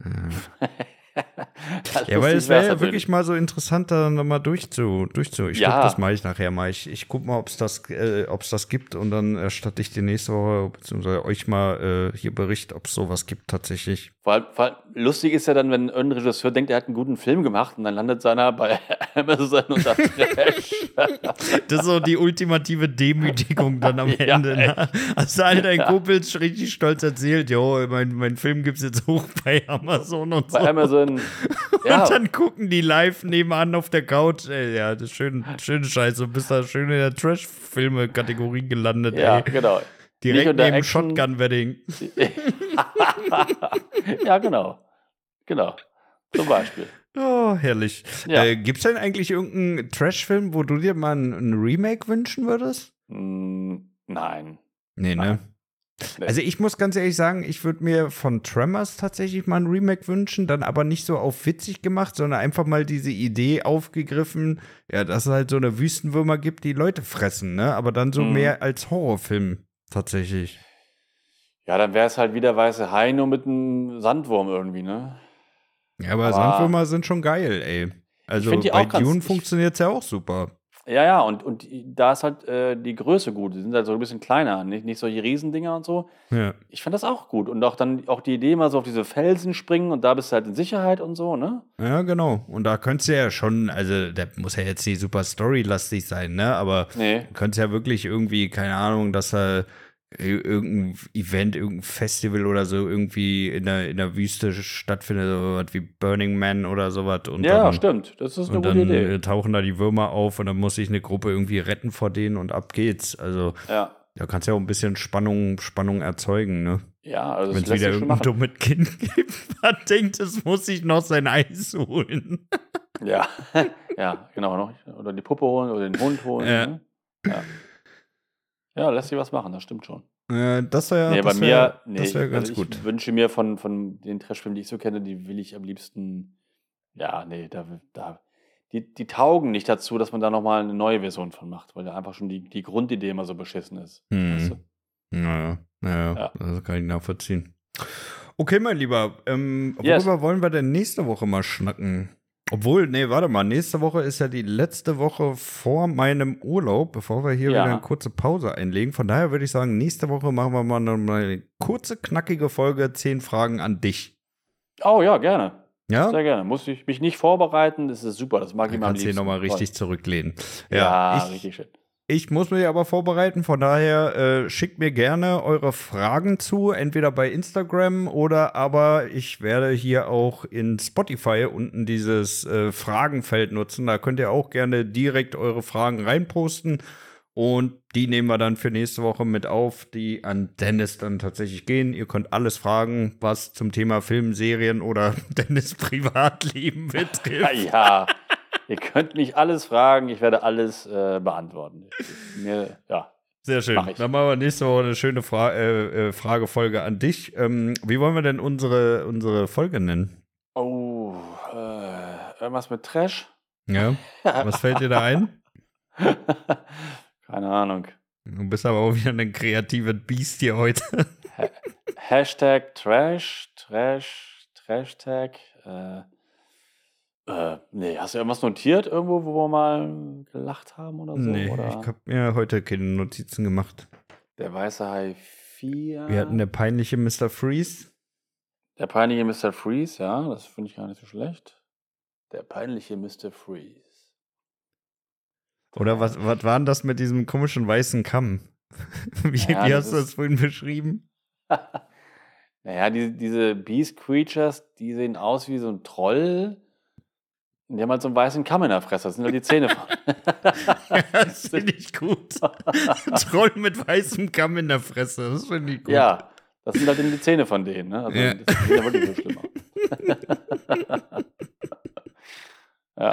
Ja. Ja, weil es wäre ja wirklich mal so interessant, da nochmal durchzu, durchzu. Ich Ja. glaube, das mache ich nachher mal. Ich, ich gucke mal, ob es das, äh, ob's das gibt und dann erstatte ich die nächste Woche, beziehungsweise euch mal äh, hier Bericht, ob es sowas gibt tatsächlich. Vor allem, vor allem lustig ist ja dann, wenn irgendein Regisseur denkt, er hat einen guten Film gemacht und dann landet seiner bei Amazon unter Trash. Das ist so die ultimative Demütigung dann am Ja, Ende. ne? Hast du all deinen Ja. Kumpels richtig stolz erzählt, jo, mein, mein Film gibt's jetzt hoch bei Amazon und so. bei Amazon. Ja, Und dann gucken die live nebenan auf der Couch. Ey, ja, das ist schön, schöne Scheiße. Du bist da schön in der Trash-Filme-Kategorie gelandet, ja, ey. genau. Direkt neben Action. Shotgun-Wedding. ja, genau. Genau. Zum Beispiel. Oh, herrlich. Ja. Äh, gibt's denn eigentlich irgendeinen Trash-Film, wo du dir mal ein, Remake wünschen würdest? Hm, nein. Nee, ne? Nee. Also ich muss ganz ehrlich sagen, ich würde mir von Tremors tatsächlich mal ein Remake wünschen, dann aber nicht so auf witzig gemacht, sondern einfach mal diese Idee aufgegriffen, ja, dass es halt so eine Wüstenwürmer gibt, die Leute fressen, ne? Aber dann so Mhm. mehr als Horrorfilm tatsächlich. Ja, dann wäre es halt wieder weiße Hai nur mit einem Sandwurm irgendwie, ne? Ja, aber, Aber- Sandwürmer sind schon geil, ey. Also bei Dune ich- funktioniert's ja auch super. Ja, ja, und, und da ist halt äh, die Größe gut. Die sind halt so ein bisschen kleiner, nicht, nicht solche Riesendinger und so. Ja. Ich fand das auch gut. Und auch dann auch die Idee, mal so auf diese Felsen springen und da bist du halt in Sicherheit und so, ne? Ja, genau. Und da könntest du ja schon, also der muss ja jetzt nicht super storylastig sein, ne? Aber Nee. du könntest ja wirklich irgendwie, keine Ahnung, dass er irgendein Event, irgendein Festival oder so irgendwie in der, in der Wüste stattfindet, so was wie Burning Man oder sowas. Und Ja, dann, stimmt. Das ist eine Und gute dann Idee. äh, tauchen da die Würmer auf und dann muss sich eine Gruppe irgendwie retten vor denen und ab geht's. Also Ja. da kannst du ja auch ein bisschen Spannung, Spannung erzeugen, ne? Ja, also Wenn es wieder irgendein dummes Kind gibt, man denkt, es muss sich noch sein Eis holen. Ja, ja, genau. Noch. Oder die Puppe holen oder den Hund holen. Ja. Ne? Ja. Ja, lässt sich was machen, das stimmt schon. Äh, das wäre nee, bei das mir, wär, nee, das wär ganz also gut. ich wünsche mir von, von den Trashfilmen, die ich so kenne, die will ich am liebsten, ja, nee, da, da die, die taugen nicht dazu, dass man da nochmal eine neue Version von macht, weil da einfach schon die, die Grundidee immer so beschissen ist. Hm. Weißt du? Naja, naja, Ja. das kann ich nachvollziehen. Okay, mein Lieber, ähm, Yes. worüber wollen wir denn nächste Woche mal schnacken? Obwohl, nee, warte mal, nächste Woche ist ja die letzte Woche vor meinem Urlaub, bevor wir hier Ja. wieder eine kurze Pause einlegen. Von daher würde ich sagen, nächste Woche machen wir mal eine kurze, knackige Folge, zehn Fragen an dich. Oh ja, gerne. Ja? Sehr gerne. Muss ich mich nicht vorbereiten, das ist super. Das mag ich mal am kannst du liebsten. nochmal richtig zurücklehnen. Ja, Ja, ich, richtig schön. Ich muss mich aber vorbereiten, von daher äh, schickt mir gerne eure Fragen zu, entweder bei Instagram oder aber ich werde hier auch in Spotify unten dieses äh, Fragenfeld nutzen. Da könnt ihr auch gerne direkt eure Fragen reinposten und die nehmen wir dann für nächste Woche mit auf, die an Dennis dann tatsächlich gehen. Ihr könnt alles fragen, was zum Thema Film, Serien oder Dennis Privatleben betrifft. ja. Ihr könnt mich alles fragen, ich werde alles äh, beantworten. Mir, ja. Sehr schön. Mach. Dann machen wir nächste Woche eine schöne Fra äh, äh, Fragefolge an dich. Ähm, wie wollen wir denn unsere, unsere Folge nennen? Oh, äh, irgendwas mit Trash? Ja. Was fällt dir da ein? Keine Ahnung. Du bist aber auch wieder ein kreatives Biest hier heute. Hashtag Trash, Trash, Trashtag. Äh, äh, nee, hast du irgendwas notiert irgendwo, wo wir mal gelacht haben oder so? nee, oder? ich habe mir heute keine Notizen gemacht. Der weiße Hai 4. Wir hatten der peinliche Mr. Freeze. Der peinliche Mr. Freeze, ja, das finde ich gar nicht so schlecht. Der peinliche Mr. Freeze. Oder was, was war denn das mit diesem komischen weißen Kamm? Wie, Ja, wie hast du das vorhin beschrieben? Naja, die, diese Beast Creatures, die sehen aus wie so ein Troll. Die haben halt so einen weißen Kamm in der Fresse. Das sind halt die Zähne von. das finde ich gut. Troll mit weißem Kamm in der Fresse. Das finde ich gut. ja, das sind halt eben die Zähne von denen. Ne? Also, Ja. Das sieht ja wirklich so schlimm aus. ja.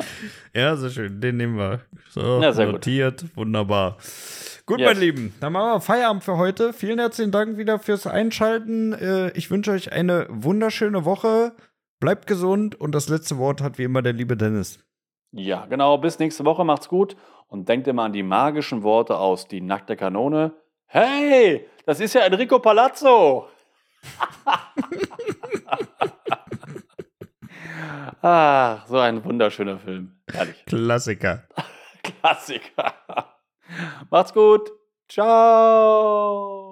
Ja, sehr schön. Den nehmen wir. So, Ja, sehr gut. notiert. Wunderbar. Gut, Yes. meine Lieben, dann machen wir Feierabend für heute. Vielen herzlichen Dank wieder fürs Einschalten. Äh, Ich wünsche euch eine wunderschöne Woche. Bleibt gesund und das letzte Wort hat wie immer der liebe Dennis. ja, genau. Bis nächste Woche. Macht's gut. Und denkt immer an die magischen Worte aus Die nackte Kanone. Hey, das ist ja Enrico Palazzo. Ach, so ein wunderschöner Film. Herrlich. Klassiker. Klassiker. Macht's gut. Ciao.